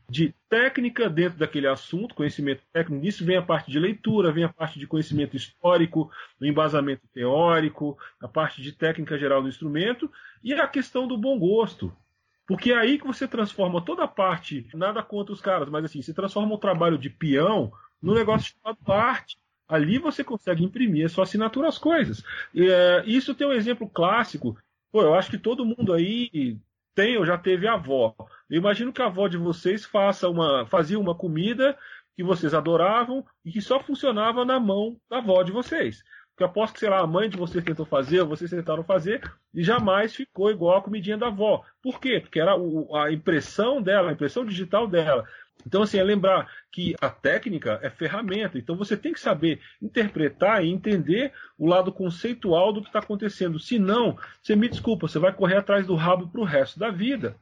S5: de técnica dentro daquele assunto, conhecimento técnico, nisso vem a parte de leitura, vem a parte de conhecimento histórico, do embasamento teórico, a parte de técnica geral do instrumento e a questão do bom gosto. Porque é aí que você transforma toda a parte, nada contra os caras, mas assim, você transforma o trabalho de peão num negócio chamado arte. Ali você consegue imprimir a sua assinatura às coisas. É, isso tem um exemplo clássico. Pô, eu acho que todo mundo aí tem ou já teve avó. Eu imagino que a avó de vocês faça uma, fazia uma comida que vocês adoravam e que só funcionava na mão da avó de vocês. Porque aposto que, sei lá, a mãe de vocês tentou fazer, ou vocês tentaram fazer, e jamais ficou igual a comidinha da avó. Por quê? Porque era a impressão dela, a impressão digital dela. Então, assim, é lembrar que a técnica é ferramenta. Então, você tem que saber interpretar e entender o lado conceitual do que está acontecendo. Se não, você me desculpa, você vai correr atrás do rabo para o resto da vida.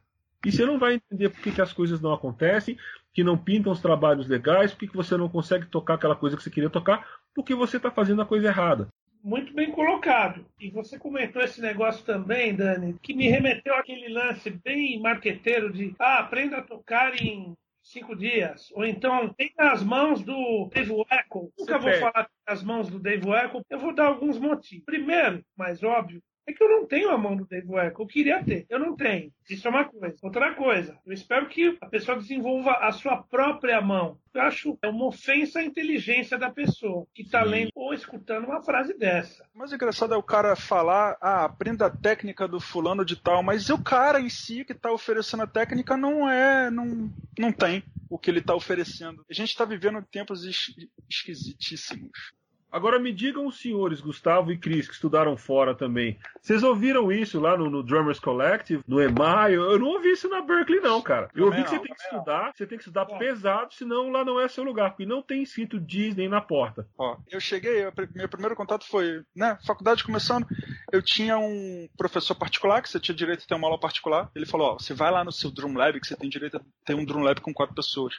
S5: E você não vai entender por que, que as coisas não acontecem, que não pintam os trabalhos legais, por que, que você não consegue tocar aquela coisa que você queria tocar, porque você está fazendo a coisa errada.
S4: muito bem colocado. E você comentou esse negócio também, Dani, que me remeteu àquele lance bem marqueteiro de ah, aprenda a tocar em cinco dias. Ou então, tem nas mãos do Dave Weckl. Nunca vou falar nas mãos do Dave Weckl. Eu vou dar alguns motivos. Primeiro, mais óbvio, é que eu não tenho a mão do Dave Weckl. Eu queria ter. Eu não tenho. Isso é uma coisa. Outra coisa, eu espero que a pessoa desenvolva a sua própria mão. Eu acho é uma ofensa à inteligência da pessoa que está lendo ou escutando uma frase dessa.
S3: Mas o engraçado é o cara falar, ah, aprenda a técnica do fulano de tal, mas o cara em si que está oferecendo a técnica não é, não, não tem o que ele está oferecendo. A gente está vivendo tempos es esquisitíssimos.
S5: Agora me digam os senhores, Gustavo e Cris, que estudaram fora também. Vocês ouviram isso lá no, no Drummers Collective, no EMAI? Eu não ouvi isso na Berkeley, não, cara. Eu ouvi que você tem que estudar, você tem que estudar pesado, senão lá não é seu lugar, porque não tem escrito Disney na porta.
S3: Ó, eu cheguei, meu primeiro contato foi, né, faculdade começando, eu tinha um professor particular, que você tinha direito a ter uma aula particular, ele falou, ó, você vai lá no seu Drum Lab, que você tem direito a ter um Drum Lab com quatro pessoas,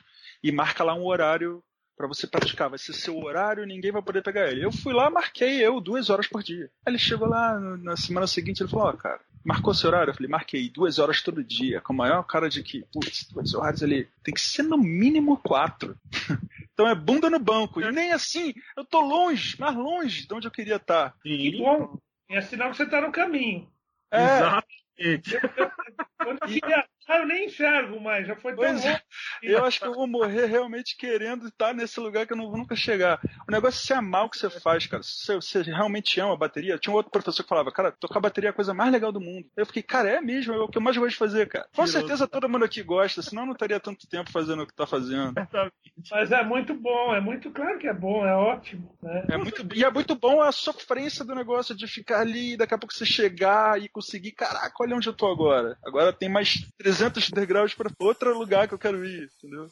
S3: e marca lá um horário para você praticar. Vai ser seu horário e ninguém vai poder pegar ele. Eu fui lá, marquei eu duas horas por dia. Aí ele chegou lá na semana seguinte ele falou: Ó, oh, cara, marcou seu horário? Eu falei: marquei duas horas todo dia. Com a maior cara de que, putz, dois horários ali. Tem que ser no mínimo quatro. então é bunda no banco. E nem assim, eu tô longe, mais longe de onde eu queria estar. Tá.
S4: Que bom. É sinal que você tá no caminho.
S3: É. Exato.
S4: Quando eu queria ah, eu nem enxergo mais, já foi tão pois é.
S3: Eu acho que eu vou morrer realmente querendo estar nesse lugar que eu não vou nunca chegar. O negócio é se amar o que você faz, cara. Se você realmente ama a bateria. Tinha um outro professor que falava, cara, tocar bateria é a coisa mais legal do mundo. Eu fiquei, cara, é mesmo, é o que eu mais gosto de fazer, cara. Com certeza todo mundo aqui gosta, senão não estaria tanto tempo fazendo o que tá fazendo.
S4: Mas é muito bom, é muito claro que é bom, é ótimo. Né?
S3: É muito, e é muito bom a sofrência do negócio de ficar ali, daqui a pouco você chegar e conseguir, caraca, olha onde eu tô agora. Agora tem mais 300 300 degraus para outro lugar que eu quero ir, entendeu?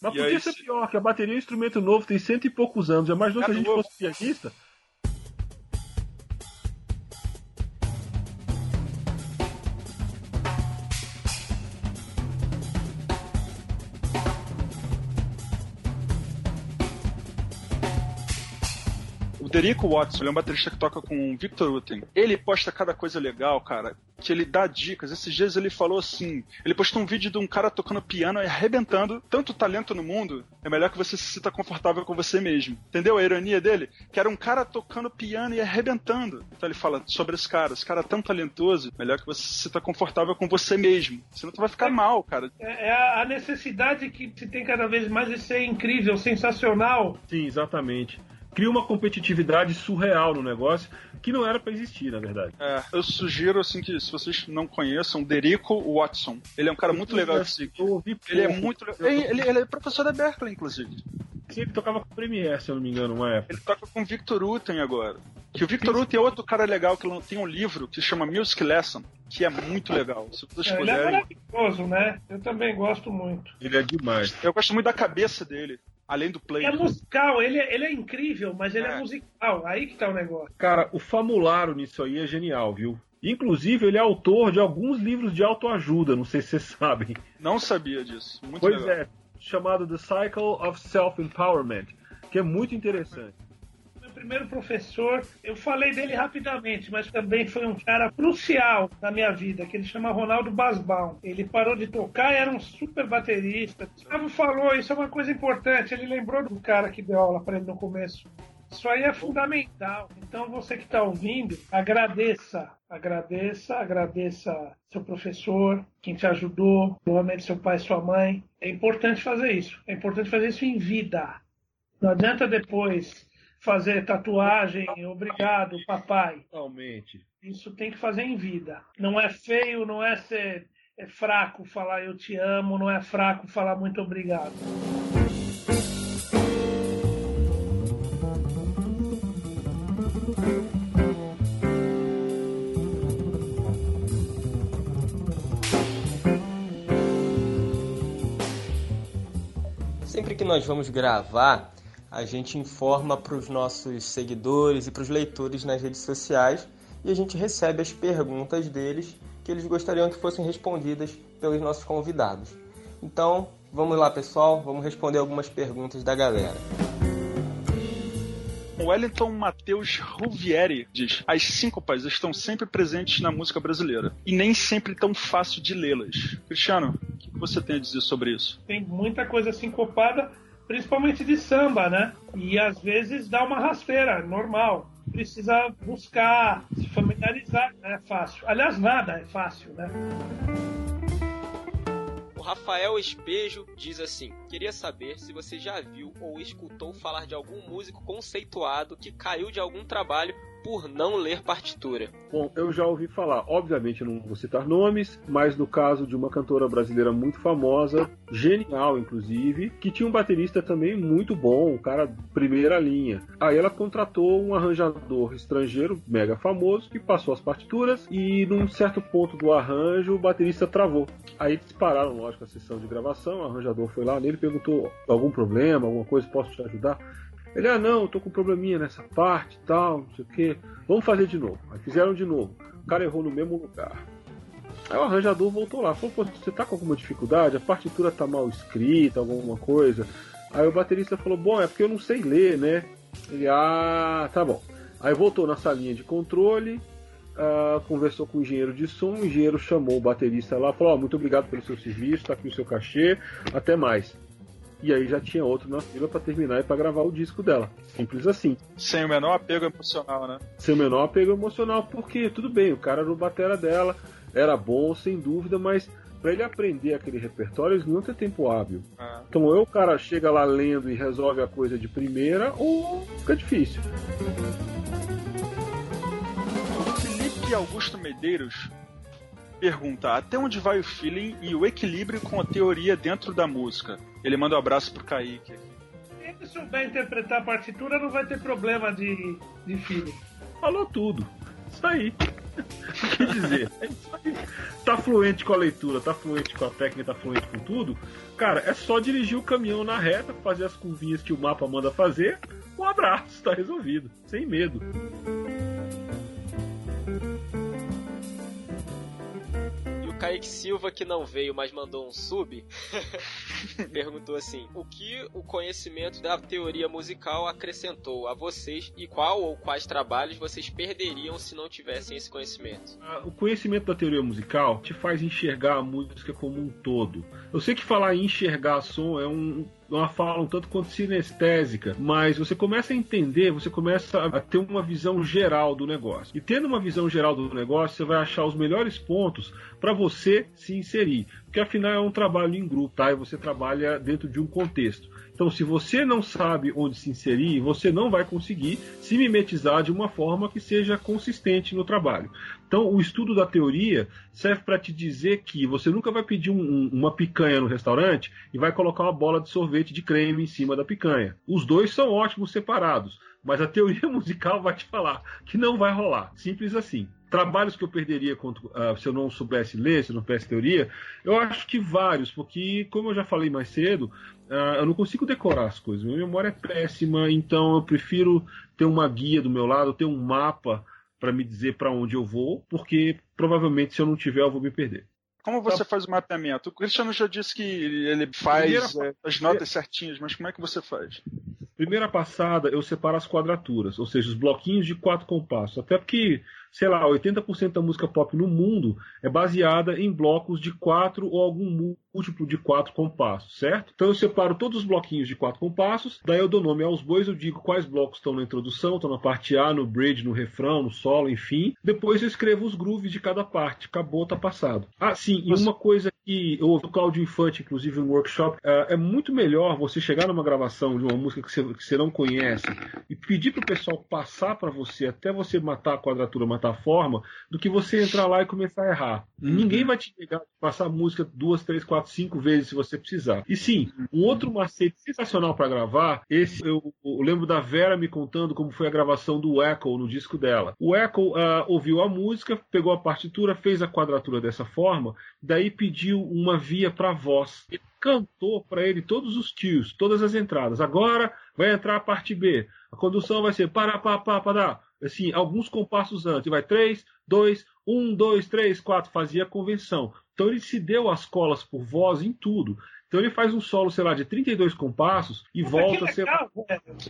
S5: Mas e podia aí, ser pior, que a bateria é um instrumento novo, tem cento e poucos anos. É mais novo que a gente novo. fosse pianista.
S3: Federico Watson, ele é um baterista que toca com o Victor Uten. Ele posta cada coisa legal, cara, que ele dá dicas. Esses dias ele falou assim: ele postou um vídeo de um cara tocando piano e arrebentando. Tanto talento no mundo, é melhor que você se sinta confortável com você mesmo. Entendeu a ironia dele? Que era um cara tocando piano e arrebentando. Então ele fala sobre esse cara: esse cara é tão talentoso, melhor que você se sinta confortável com você mesmo. Senão tu vai ficar mal, cara.
S4: É, é a necessidade que se tem cada vez mais de ser incrível, sensacional.
S5: Sim, exatamente cria uma competitividade surreal no negócio que não era para existir, na verdade.
S3: É, eu sugiro assim que se vocês não conheçam, Derico Watson. Ele é um cara muito legal de seguir. Ele é muito ele, ele, é professor da Berkeley, inclusive.
S5: Sim, ele tocava com o Premiere, se eu não me engano, uma época.
S3: Ele toca com o Victor Uten agora. Que o Victor Uten é outro cara legal que tem um livro que se chama Music Lesson, que é muito legal. Se vocês
S4: é, Ele é maravilhoso, né? Eu também gosto muito.
S5: Ele é demais.
S3: Eu gosto muito da cabeça dele além do play.
S4: É musical, ele, é, ele é incrível, mas ele é. é musical. Aí que tá o negócio.
S5: Cara, o Famularo nisso aí é genial, viu? Inclusive, ele é autor de alguns livros de autoajuda, não sei se vocês sabem.
S3: Não sabia disso. Muito
S5: pois
S3: legal.
S5: é, chamado The Cycle of Self-Empowerment, que é muito interessante
S4: primeiro professor, eu falei dele rapidamente, mas também foi um cara crucial na minha vida, que ele chama Ronaldo Basbaum. Ele parou de tocar e era um super baterista. Gustavo falou, isso é uma coisa importante, ele lembrou do cara que deu aula para ele no começo. Isso aí é fundamental. Então você que está ouvindo, agradeça, agradeça, agradeça seu professor, quem te ajudou, provavelmente seu pai, sua mãe. É importante fazer isso. É importante fazer isso em vida. Não adianta depois fazer tatuagem, obrigado, papai.
S5: Totalmente.
S4: Isso tem que fazer em vida. Não é feio, não é ser é fraco falar eu te amo, não é fraco falar muito obrigado.
S2: Sempre que nós vamos gravar, a gente informa para os nossos seguidores e para os leitores nas redes sociais e a gente recebe as perguntas deles que eles gostariam que fossem respondidas pelos nossos convidados. Então, vamos lá, pessoal, vamos responder algumas perguntas da galera.
S3: Wellington Matheus Ruvieri diz: As síncopas estão sempre presentes na música brasileira e nem sempre tão fácil de lê-las. Cristiano, o que você tem a dizer sobre isso?
S4: Tem muita coisa sincopada, principalmente de samba, né? E às vezes dá uma rasteira, normal. Precisa buscar, se familiarizar, não é fácil. Aliás, nada é fácil, né?
S2: Rafael Espejo diz assim: Queria saber se você já viu ou escutou falar de algum músico conceituado que caiu de algum trabalho por não ler partitura.
S5: Bom, eu já ouvi falar, obviamente não vou citar nomes, mas no caso de uma cantora brasileira muito famosa, genial inclusive, que tinha um baterista também muito bom, um cara primeira linha. Aí ela contratou um arranjador estrangeiro mega famoso que passou as partituras e num certo ponto do arranjo o baterista travou. Aí eles pararam, lógico, a sessão de gravação, o arranjador foi lá nele perguntou algum problema, alguma coisa, posso te ajudar? Ele, ah, não, tô com um probleminha nessa parte e tal, não sei o que. Vamos fazer de novo. Aí fizeram de novo. O cara errou no mesmo lugar. Aí o arranjador voltou lá, falou, você tá com alguma dificuldade? A partitura tá mal escrita, alguma coisa? Aí o baterista falou, bom, é porque eu não sei ler, né? Ele, ah, tá bom. Aí voltou na salinha de controle, uh, conversou com o engenheiro de som, o engenheiro chamou o baterista lá, falou, oh, muito obrigado pelo seu serviço, tá aqui o seu cachê, até mais e aí já tinha outro na fila para terminar e para gravar o disco dela. Simples assim.
S3: Sem o menor apego emocional, né?
S5: Sem o menor apego emocional, porque tudo bem, o cara era o batera dela, era bom, sem dúvida, mas para ele aprender aquele repertório, eles não tem tempo hábil. Ah. Então, ou o cara chega lá lendo e resolve a coisa de primeira, ou fica difícil.
S3: Felipe Augusto Medeiros pergunta até onde vai o feeling e o equilíbrio com a teoria dentro da música. Ele manda um abraço pro Kaique aqui.
S4: Se ele souber interpretar a partitura, não vai ter problema de, de feeling.
S5: Falou tudo. Isso aí. O que dizer? É isso aí. Tá fluente com a leitura, tá fluente com a técnica, tá fluente com tudo. Cara, é só dirigir o caminhão na reta, fazer as curvinhas que o mapa manda fazer. Um abraço, tá resolvido. Sem medo.
S2: Kaique Silva, que não veio, mas mandou um sub, perguntou assim: O que o conhecimento da teoria musical acrescentou a vocês e qual ou quais trabalhos vocês perderiam se não tivessem esse conhecimento?
S5: Ah, o conhecimento da teoria musical te faz enxergar a música como um todo. Eu sei que falar em enxergar som é um, uma fala um tanto quanto sinestésica, mas você começa a entender, você começa a ter uma visão geral do negócio. E tendo uma visão geral do negócio, você vai achar os melhores pontos para você se inserir. Porque afinal é um trabalho em grupo, tá? E você trabalha dentro de um contexto. Então, se você não sabe onde se inserir, você não vai conseguir se mimetizar de uma forma que seja consistente no trabalho. Então, o estudo da teoria serve para te dizer que você nunca vai pedir um, um, uma picanha no restaurante e vai colocar uma bola de sorvete de creme em cima da picanha. Os dois são ótimos separados, mas a teoria musical vai te falar que não vai rolar. Simples assim trabalhos que eu perderia uh, se eu não soubesse ler, se eu não soubesse teoria, eu acho que vários, porque, como eu já falei mais cedo, uh, eu não consigo decorar as coisas. Minha memória é péssima, então eu prefiro ter uma guia do meu lado, ter um mapa para me dizer para onde eu vou, porque provavelmente se eu não tiver eu vou me perder.
S3: Como você faz o mapeamento? O Cristiano já disse que ele faz Primeira... é, as notas certinhas, mas como é que você faz?
S5: Primeira passada, eu separo as quadraturas, ou seja, os bloquinhos de quatro compassos. Até porque, sei lá, 80% da música pop no mundo é baseada em blocos de quatro ou algum múltiplo de quatro compassos, certo? Então eu separo todos os bloquinhos de quatro compassos, daí eu dou nome aos bois, eu digo quais blocos estão na introdução, estão na parte A, no bridge, no refrão, no solo, enfim. Depois eu escrevo os grooves de cada parte. Acabou, tá passado. Ah, sim, e uma coisa que eu ouvi o Claudio Infante, inclusive, no workshop, uh, é muito melhor você chegar numa gravação de uma música que você, que você não conhece e pedir pro pessoal passar para você até você matar a quadratura, matar a forma, do que você entrar lá e começar a errar. Uhum. Ninguém vai te pegar, passar a música duas, três, quatro, cinco vezes se você precisar. E sim, um outro macete sensacional para gravar, esse eu, eu, lembro da Vera me contando como foi a gravação do Echo no disco dela. O Echo uh, ouviu a música, pegou a partitura, fez a quadratura dessa forma, daí pediu uma via para voz. Ele cantou para ele todos os tios, todas as entradas. Agora vai entrar a parte B. A condução vai ser para, para, para, para. Assim, alguns compassos antes. Vai 3, 2, 1, 2, 3, 4. Fazia a convenção. Então ele se deu as colas por voz em tudo. Então ele faz um solo, sei lá, de 32 compassos e volta, sei lá.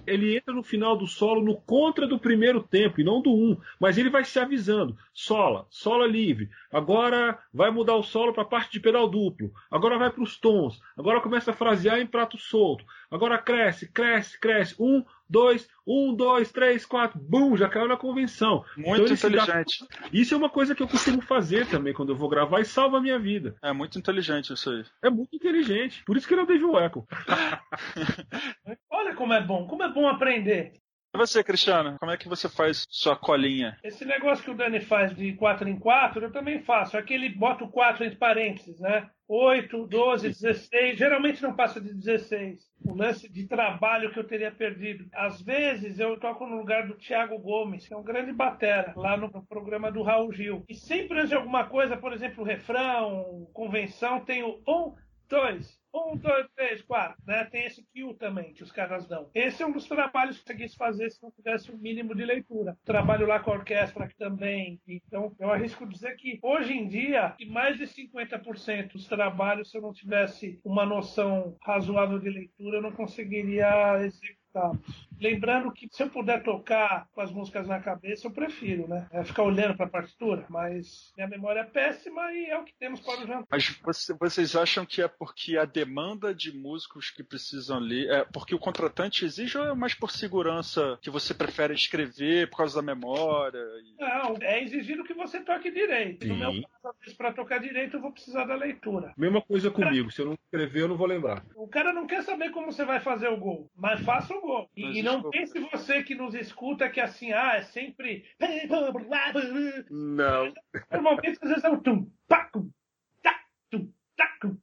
S5: Ele entra no final do solo no contra do primeiro tempo e não do um, mas ele vai se avisando. Sola, sola livre. Agora vai mudar o solo para a parte de pedal duplo. Agora vai para os tons. Agora começa a frasear em prato solto. Agora cresce, cresce, cresce. Um, dois, um, dois, três, quatro, bum, já caiu na convenção.
S3: Muito então, inteligente.
S5: Dá... Isso é uma coisa que eu costumo fazer também quando eu vou gravar e salva a minha vida.
S3: É muito inteligente isso aí.
S5: É muito inteligente. Por isso que ele é o David Echo.
S4: Olha como é bom, como é bom aprender.
S3: E você, Cristiano, como é que você faz sua colinha?
S4: Esse negócio que o Dani faz de 4 em 4, eu também faço. Aquele bota o 4 entre parênteses, né? 8, 12, 16, geralmente não passa de 16. O lance de trabalho que eu teria perdido. Às vezes eu toco no lugar do Thiago Gomes, que é um grande batera, lá no programa do Raul Gil. E sempre antes de alguma coisa, por exemplo, refrão, convenção, tem o 1, 2, um, dois, três, quatro, né? Tem esse kill também que os caras dão. Esse é um dos trabalhos que eu conseguisse fazer se não tivesse um mínimo de leitura. Trabalho lá com a orquestra também. Então, eu arrisco dizer que hoje em dia, mais de 50% dos trabalhos, se eu não tivesse uma noção razoável de leitura, eu não conseguiria executá-los. Lembrando que se eu puder tocar com as músicas na cabeça, eu prefiro, né? É ficar olhando para a partitura, mas minha memória é péssima e é o que temos para o jantar.
S3: Mas vocês acham que é porque a demanda de músicos que precisam ler, é porque o contratante exige ou é mais por segurança que você prefere escrever por causa da memória?
S4: E... Não, é exigido que você toque direito. Sim. No meu caso, para tocar direito, eu vou precisar da leitura.
S5: Mesma coisa comigo, se eu não escrever, eu não vou lembrar.
S4: O cara não quer saber como você vai fazer o gol, mas faça o gol. E, não pense você que nos escuta que assim, ah, é sempre.
S5: Não.
S4: Normalmente às vezes é o tum, pacum, tum, tacum.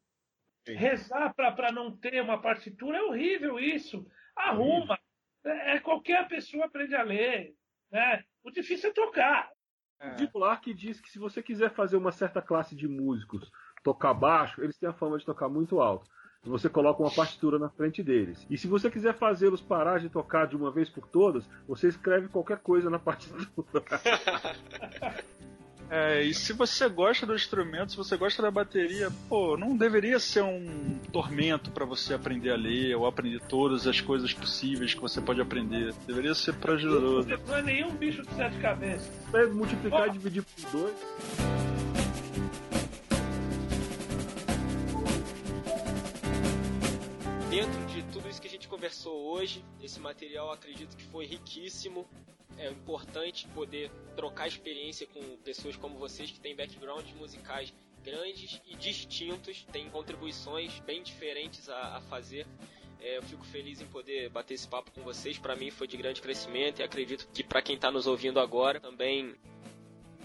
S4: Rezar para não ter uma partitura é horrível isso. Arruma. É, é, qualquer pessoa aprende a ler. Né? O difícil é tocar.
S5: É. O que diz que se você quiser fazer uma certa classe de músicos tocar baixo, eles têm a fama de tocar muito alto você coloca uma partitura na frente deles. E se você quiser fazê-los parar de tocar de uma vez por todas, você escreve qualquer coisa na partitura.
S3: É, e se você gosta do instrumento, se você gosta da bateria, pô, não deveria ser um tormento para você aprender a ler ou aprender todas as coisas possíveis que você pode aprender. Deveria ser prazeroso.
S4: Não é nenhum bicho de sete cabeças.
S5: É multiplicar e dividir por dois.
S2: Dentro de tudo isso que a gente conversou hoje, esse material acredito que foi riquíssimo. É importante poder trocar experiência com pessoas como vocês que têm backgrounds musicais grandes e distintos, têm contribuições bem diferentes a, a fazer. É, eu fico feliz em poder bater esse papo com vocês. Para mim foi de grande crescimento e acredito que para quem está nos ouvindo agora também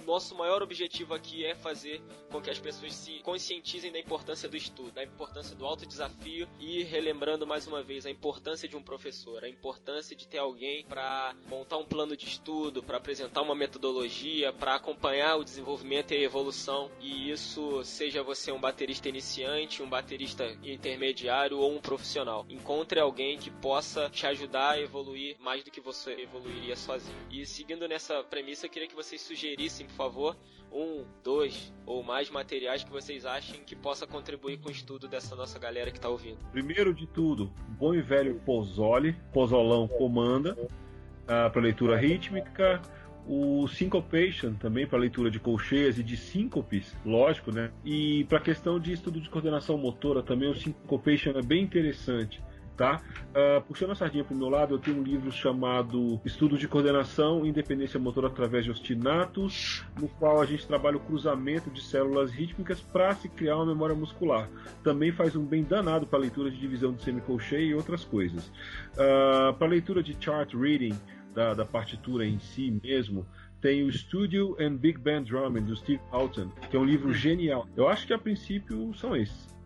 S2: nosso maior objetivo aqui é fazer com que as pessoas se conscientizem da importância do estudo, da importância do alto desafio e relembrando mais uma vez a importância de um professor, a importância de ter alguém para montar um plano de estudo, para apresentar uma metodologia, para acompanhar o desenvolvimento e a evolução. E isso seja você um baterista iniciante, um baterista intermediário ou um profissional. Encontre alguém que possa te ajudar a evoluir mais do que você evoluiria sozinho. E seguindo nessa premissa, eu queria que vocês sugerissem favor, um, dois ou mais materiais que vocês achem que possa contribuir com o estudo dessa nossa galera que está ouvindo.
S5: Primeiro de tudo, bom e velho Pozzoli, Pozzolão comanda, uh, para leitura rítmica, o Syncopation também para leitura de colcheias e de síncopes, lógico, né? E para questão de estudo de coordenação motora também o Syncopation é bem interessante tá? Uh, puxando a sardinha para o meu lado, eu tenho um livro chamado Estudos de Coordenação e Independência Motora através de Ostinatos, no qual a gente trabalha o cruzamento de células rítmicas para se criar uma memória muscular. Também faz um bem danado para leitura de divisão de semicolcheia e outras coisas. Uh, para leitura de chart reading, da, da partitura em si mesmo, tem o Studio and Big Band Drumming do Steve Houghton, que é um livro genial. Eu acho que a princípio são esses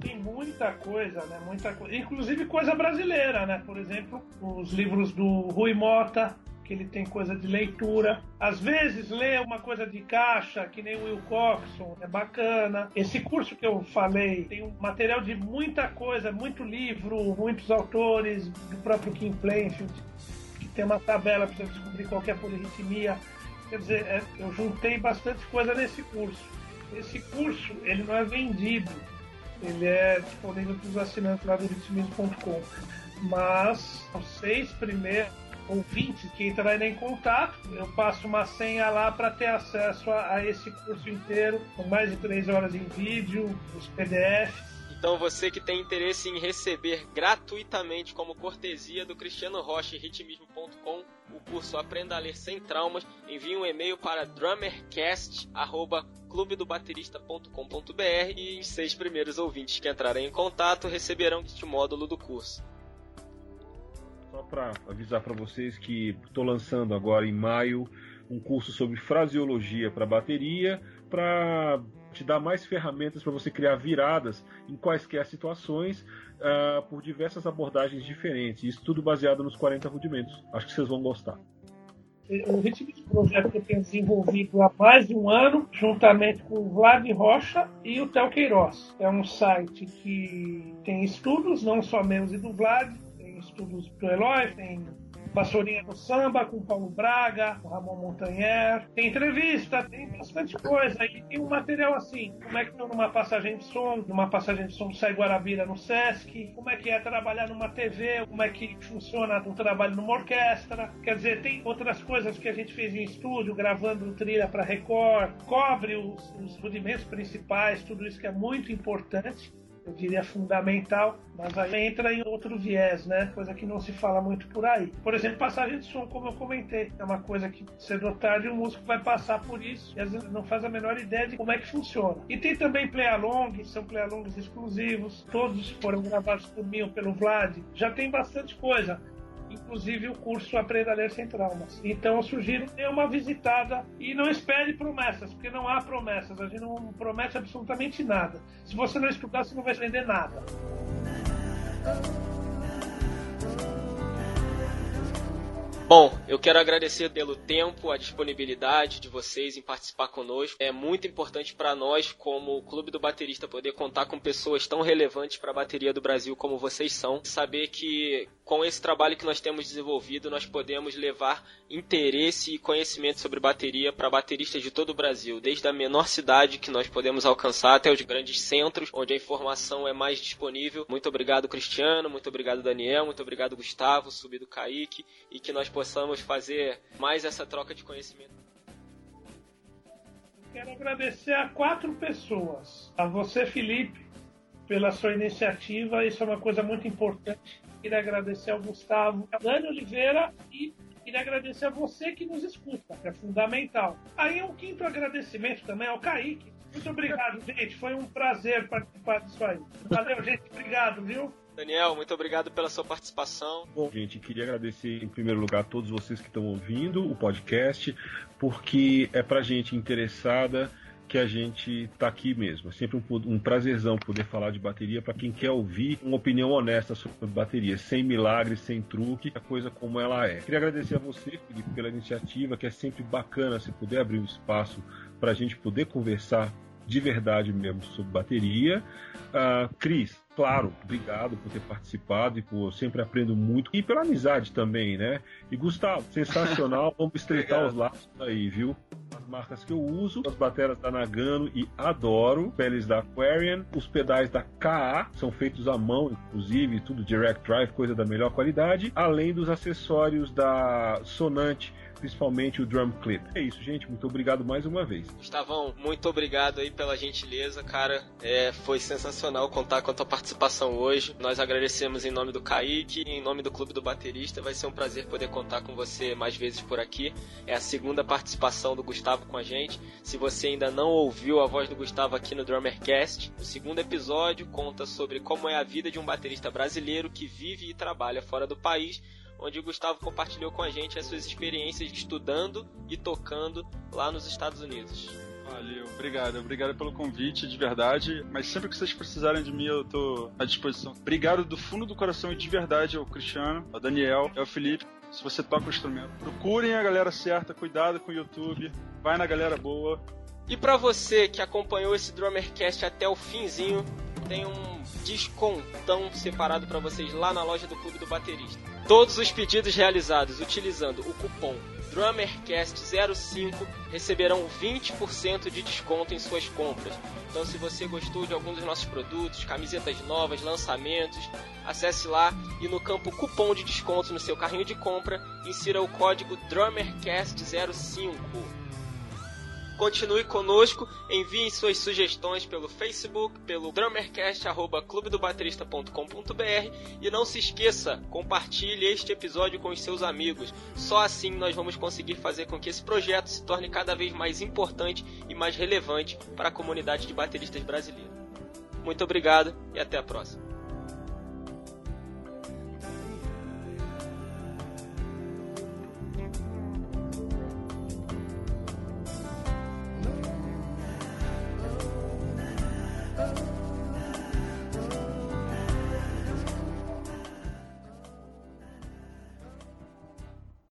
S4: tem muita coisa, né? Muita coisa. Inclusive coisa brasileira, né? Por exemplo, os livros do Rui Mota, que ele tem coisa de leitura. Às vezes lê uma coisa de caixa, que nem o Will Coxon, é bacana. Esse curso que eu falei tem um material de muita coisa, muito livro, muitos autores, do próprio Kim Plainfield, que tem uma tabela para você descobrir qualquer polirritmia. Quer dizer, é, eu juntei bastante coisa nesse curso. Esse curso, ele não é vendido Ele é disponível para os assinantes lá do ritmismo.com. Mas os seis primeiros ouvintes que entrarem em contato, eu passo uma senha lá para ter acesso a, a, esse curso inteiro, com mais de três horas em vídeo, os PDFs.
S2: Então você que tem interesse em receber gratuitamente como cortesia do Cristiano Rocha e ritmismo.com o curso Aprenda a Ler Sem Traumas, envie um e-mail para drummercast@clubedobaterista.com.br e os seis primeiros ouvintes que entrarem em contato receberão este módulo do curso.
S5: Só para avisar para vocês que estou lançando agora em maio um curso sobre fraseologia para bateria, para te dar mais ferramentas para você criar viradas em quaisquer situações uh, por diversas abordagens diferentes. Isso tudo baseado nos 40 rudimentos. Acho que vocês vão gostar.
S4: O ritmo de projeto que eu tenho desenvolvido há mais de um ano, juntamente com o Vlad Rocha e o Tel Queiroz. É um site que tem estudos, não só meus e do Vlad, tem estudos do Eloy, tem Vassourinha no Samba com Paulo Braga, com Ramon Montanher. Tem entrevista, tem bastante coisa. E tem um material assim, como é que é numa passagem de som, numa passagem de som do Sai Guarabira no Sesc, como é que é trabalhar numa TV, como é que funciona o trabalho numa orquestra. Quer dizer, tem outras coisas que a gente fez em estúdio, gravando trilha para Record, cobre os, os rudimentos principais, tudo isso que é muito importante eu diria fundamental, mas aí entra em outro viés, né? Coisa que não se fala muito por aí. Por exemplo, passagem de som, como eu comentei, é uma coisa que cedo ou tarde o músico vai passar por isso e às vezes não faz a menor ideia de como é que funciona. E tem também play-along, são play-alongs exclusivos, todos foram gravados por mim ou pelo Vlad. Já tem bastante coisa inclusive o curso Aprenda a Ler Sem Traumas. Então eu sugiro ter uma visitada e não espere promessas, porque não há promessas, a gente não promete absolutamente nada. Se você não estudar, você não vai aprender nada.
S2: Bom, eu quero agradecer pelo tempo, a disponibilidade de vocês em participar conosco. É muito importante para nós, como Clube do Baterista, poder contar com pessoas tão relevantes para a bateria do Brasil como vocês são. Saber que com esse trabalho que nós temos desenvolvido, nós podemos levar interesse e conhecimento sobre bateria para bateristas de todo o Brasil, desde a menor cidade que nós podemos alcançar até os grandes centros, onde a informação é mais disponível. Muito obrigado, Cristiano. Muito obrigado, Daniel. Muito obrigado, Gustavo, Subido Kaique. E que nós possamos fazer mais essa troca de conhecimento.
S4: Quero agradecer a quatro pessoas. A você, Felipe, pela sua iniciativa. Isso é uma coisa muito importante. Queria agradecer ao Gustavo, a Dani Oliveira e queria agradecer a você que nos escuta, que é fundamental. Aí um quinto agradecimento também ao Kaique. Muito obrigado, gente. Foi um prazer participar disso aí. Valeu, gente. Obrigado, viu?
S2: Daniel, muito obrigado pela sua participação.
S5: Bom, gente, queria agradecer em primeiro lugar a todos vocês que estão ouvindo o podcast, porque é pra gente interessada que a gente está aqui mesmo. É sempre um, um prazerzão poder falar de bateria para quem quer ouvir uma opinião honesta sobre bateria, sem milagres, sem truque, a coisa como ela é. Queria agradecer a você, Felipe, pela iniciativa, que é sempre bacana se puder abrir um espaço para a gente poder conversar de verdade mesmo sobre bateria. Uh, Cris, claro, obrigado por ter participado e por sempre aprendo muito. E pela amizade também, né? E Gustavo, sensacional. Vamos estreitar os laços aí, viu? As marcas que eu uso, as bateras da Nagano e adoro. Peles da Aquarian, os pedais da KA, são feitos à mão, inclusive, tudo direct drive, coisa da melhor qualidade. Além dos acessórios da Sonante principalmente o drum clip. É isso, gente. Muito obrigado mais uma vez.
S2: Gustavão, muito obrigado aí pela gentileza, cara. É, foi sensacional contar com a tua participação hoje. Nós agradecemos em nome do Kaique, em nome do Clube do Baterista. Vai ser um prazer poder contar com você mais vezes por aqui. É a segunda participação do Gustavo com a gente. Se você ainda não ouviu a voz do Gustavo aqui no Drummercast, o segundo episódio conta sobre como é a vida de um baterista brasileiro que vive e trabalha fora do país onde o Gustavo compartilhou com a gente as suas experiências estudando e tocando lá nos Estados Unidos.
S3: Valeu, obrigado, obrigado pelo convite, de verdade. Mas sempre que vocês precisarem de mim, eu tô à disposição. Obrigado do fundo do coração e de verdade ao Cristiano, ao Daniel, ao Felipe. Se você toca o instrumento, procurem a galera certa, cuidado com o YouTube, vai na galera boa.
S2: E para você que acompanhou esse Drummercast até o finzinho, tem um descontão separado para vocês lá na loja do Clube do Baterista. Todos os pedidos realizados utilizando o cupom DrummerCast05 receberão 20% de desconto em suas compras. Então, se você gostou de algum dos nossos produtos, camisetas novas, lançamentos, acesse lá e no campo cupom de desconto no seu carrinho de compra, insira o código DrummerCast05. Continue conosco, envie suas sugestões pelo Facebook, pelo drummercast@clubedobaterista.com.br e não se esqueça, compartilhe este episódio com os seus amigos. Só assim nós vamos conseguir fazer com que esse projeto se torne cada vez mais importante e mais relevante para a comunidade de bateristas brasileiros. Muito obrigado e até a próxima. Oh.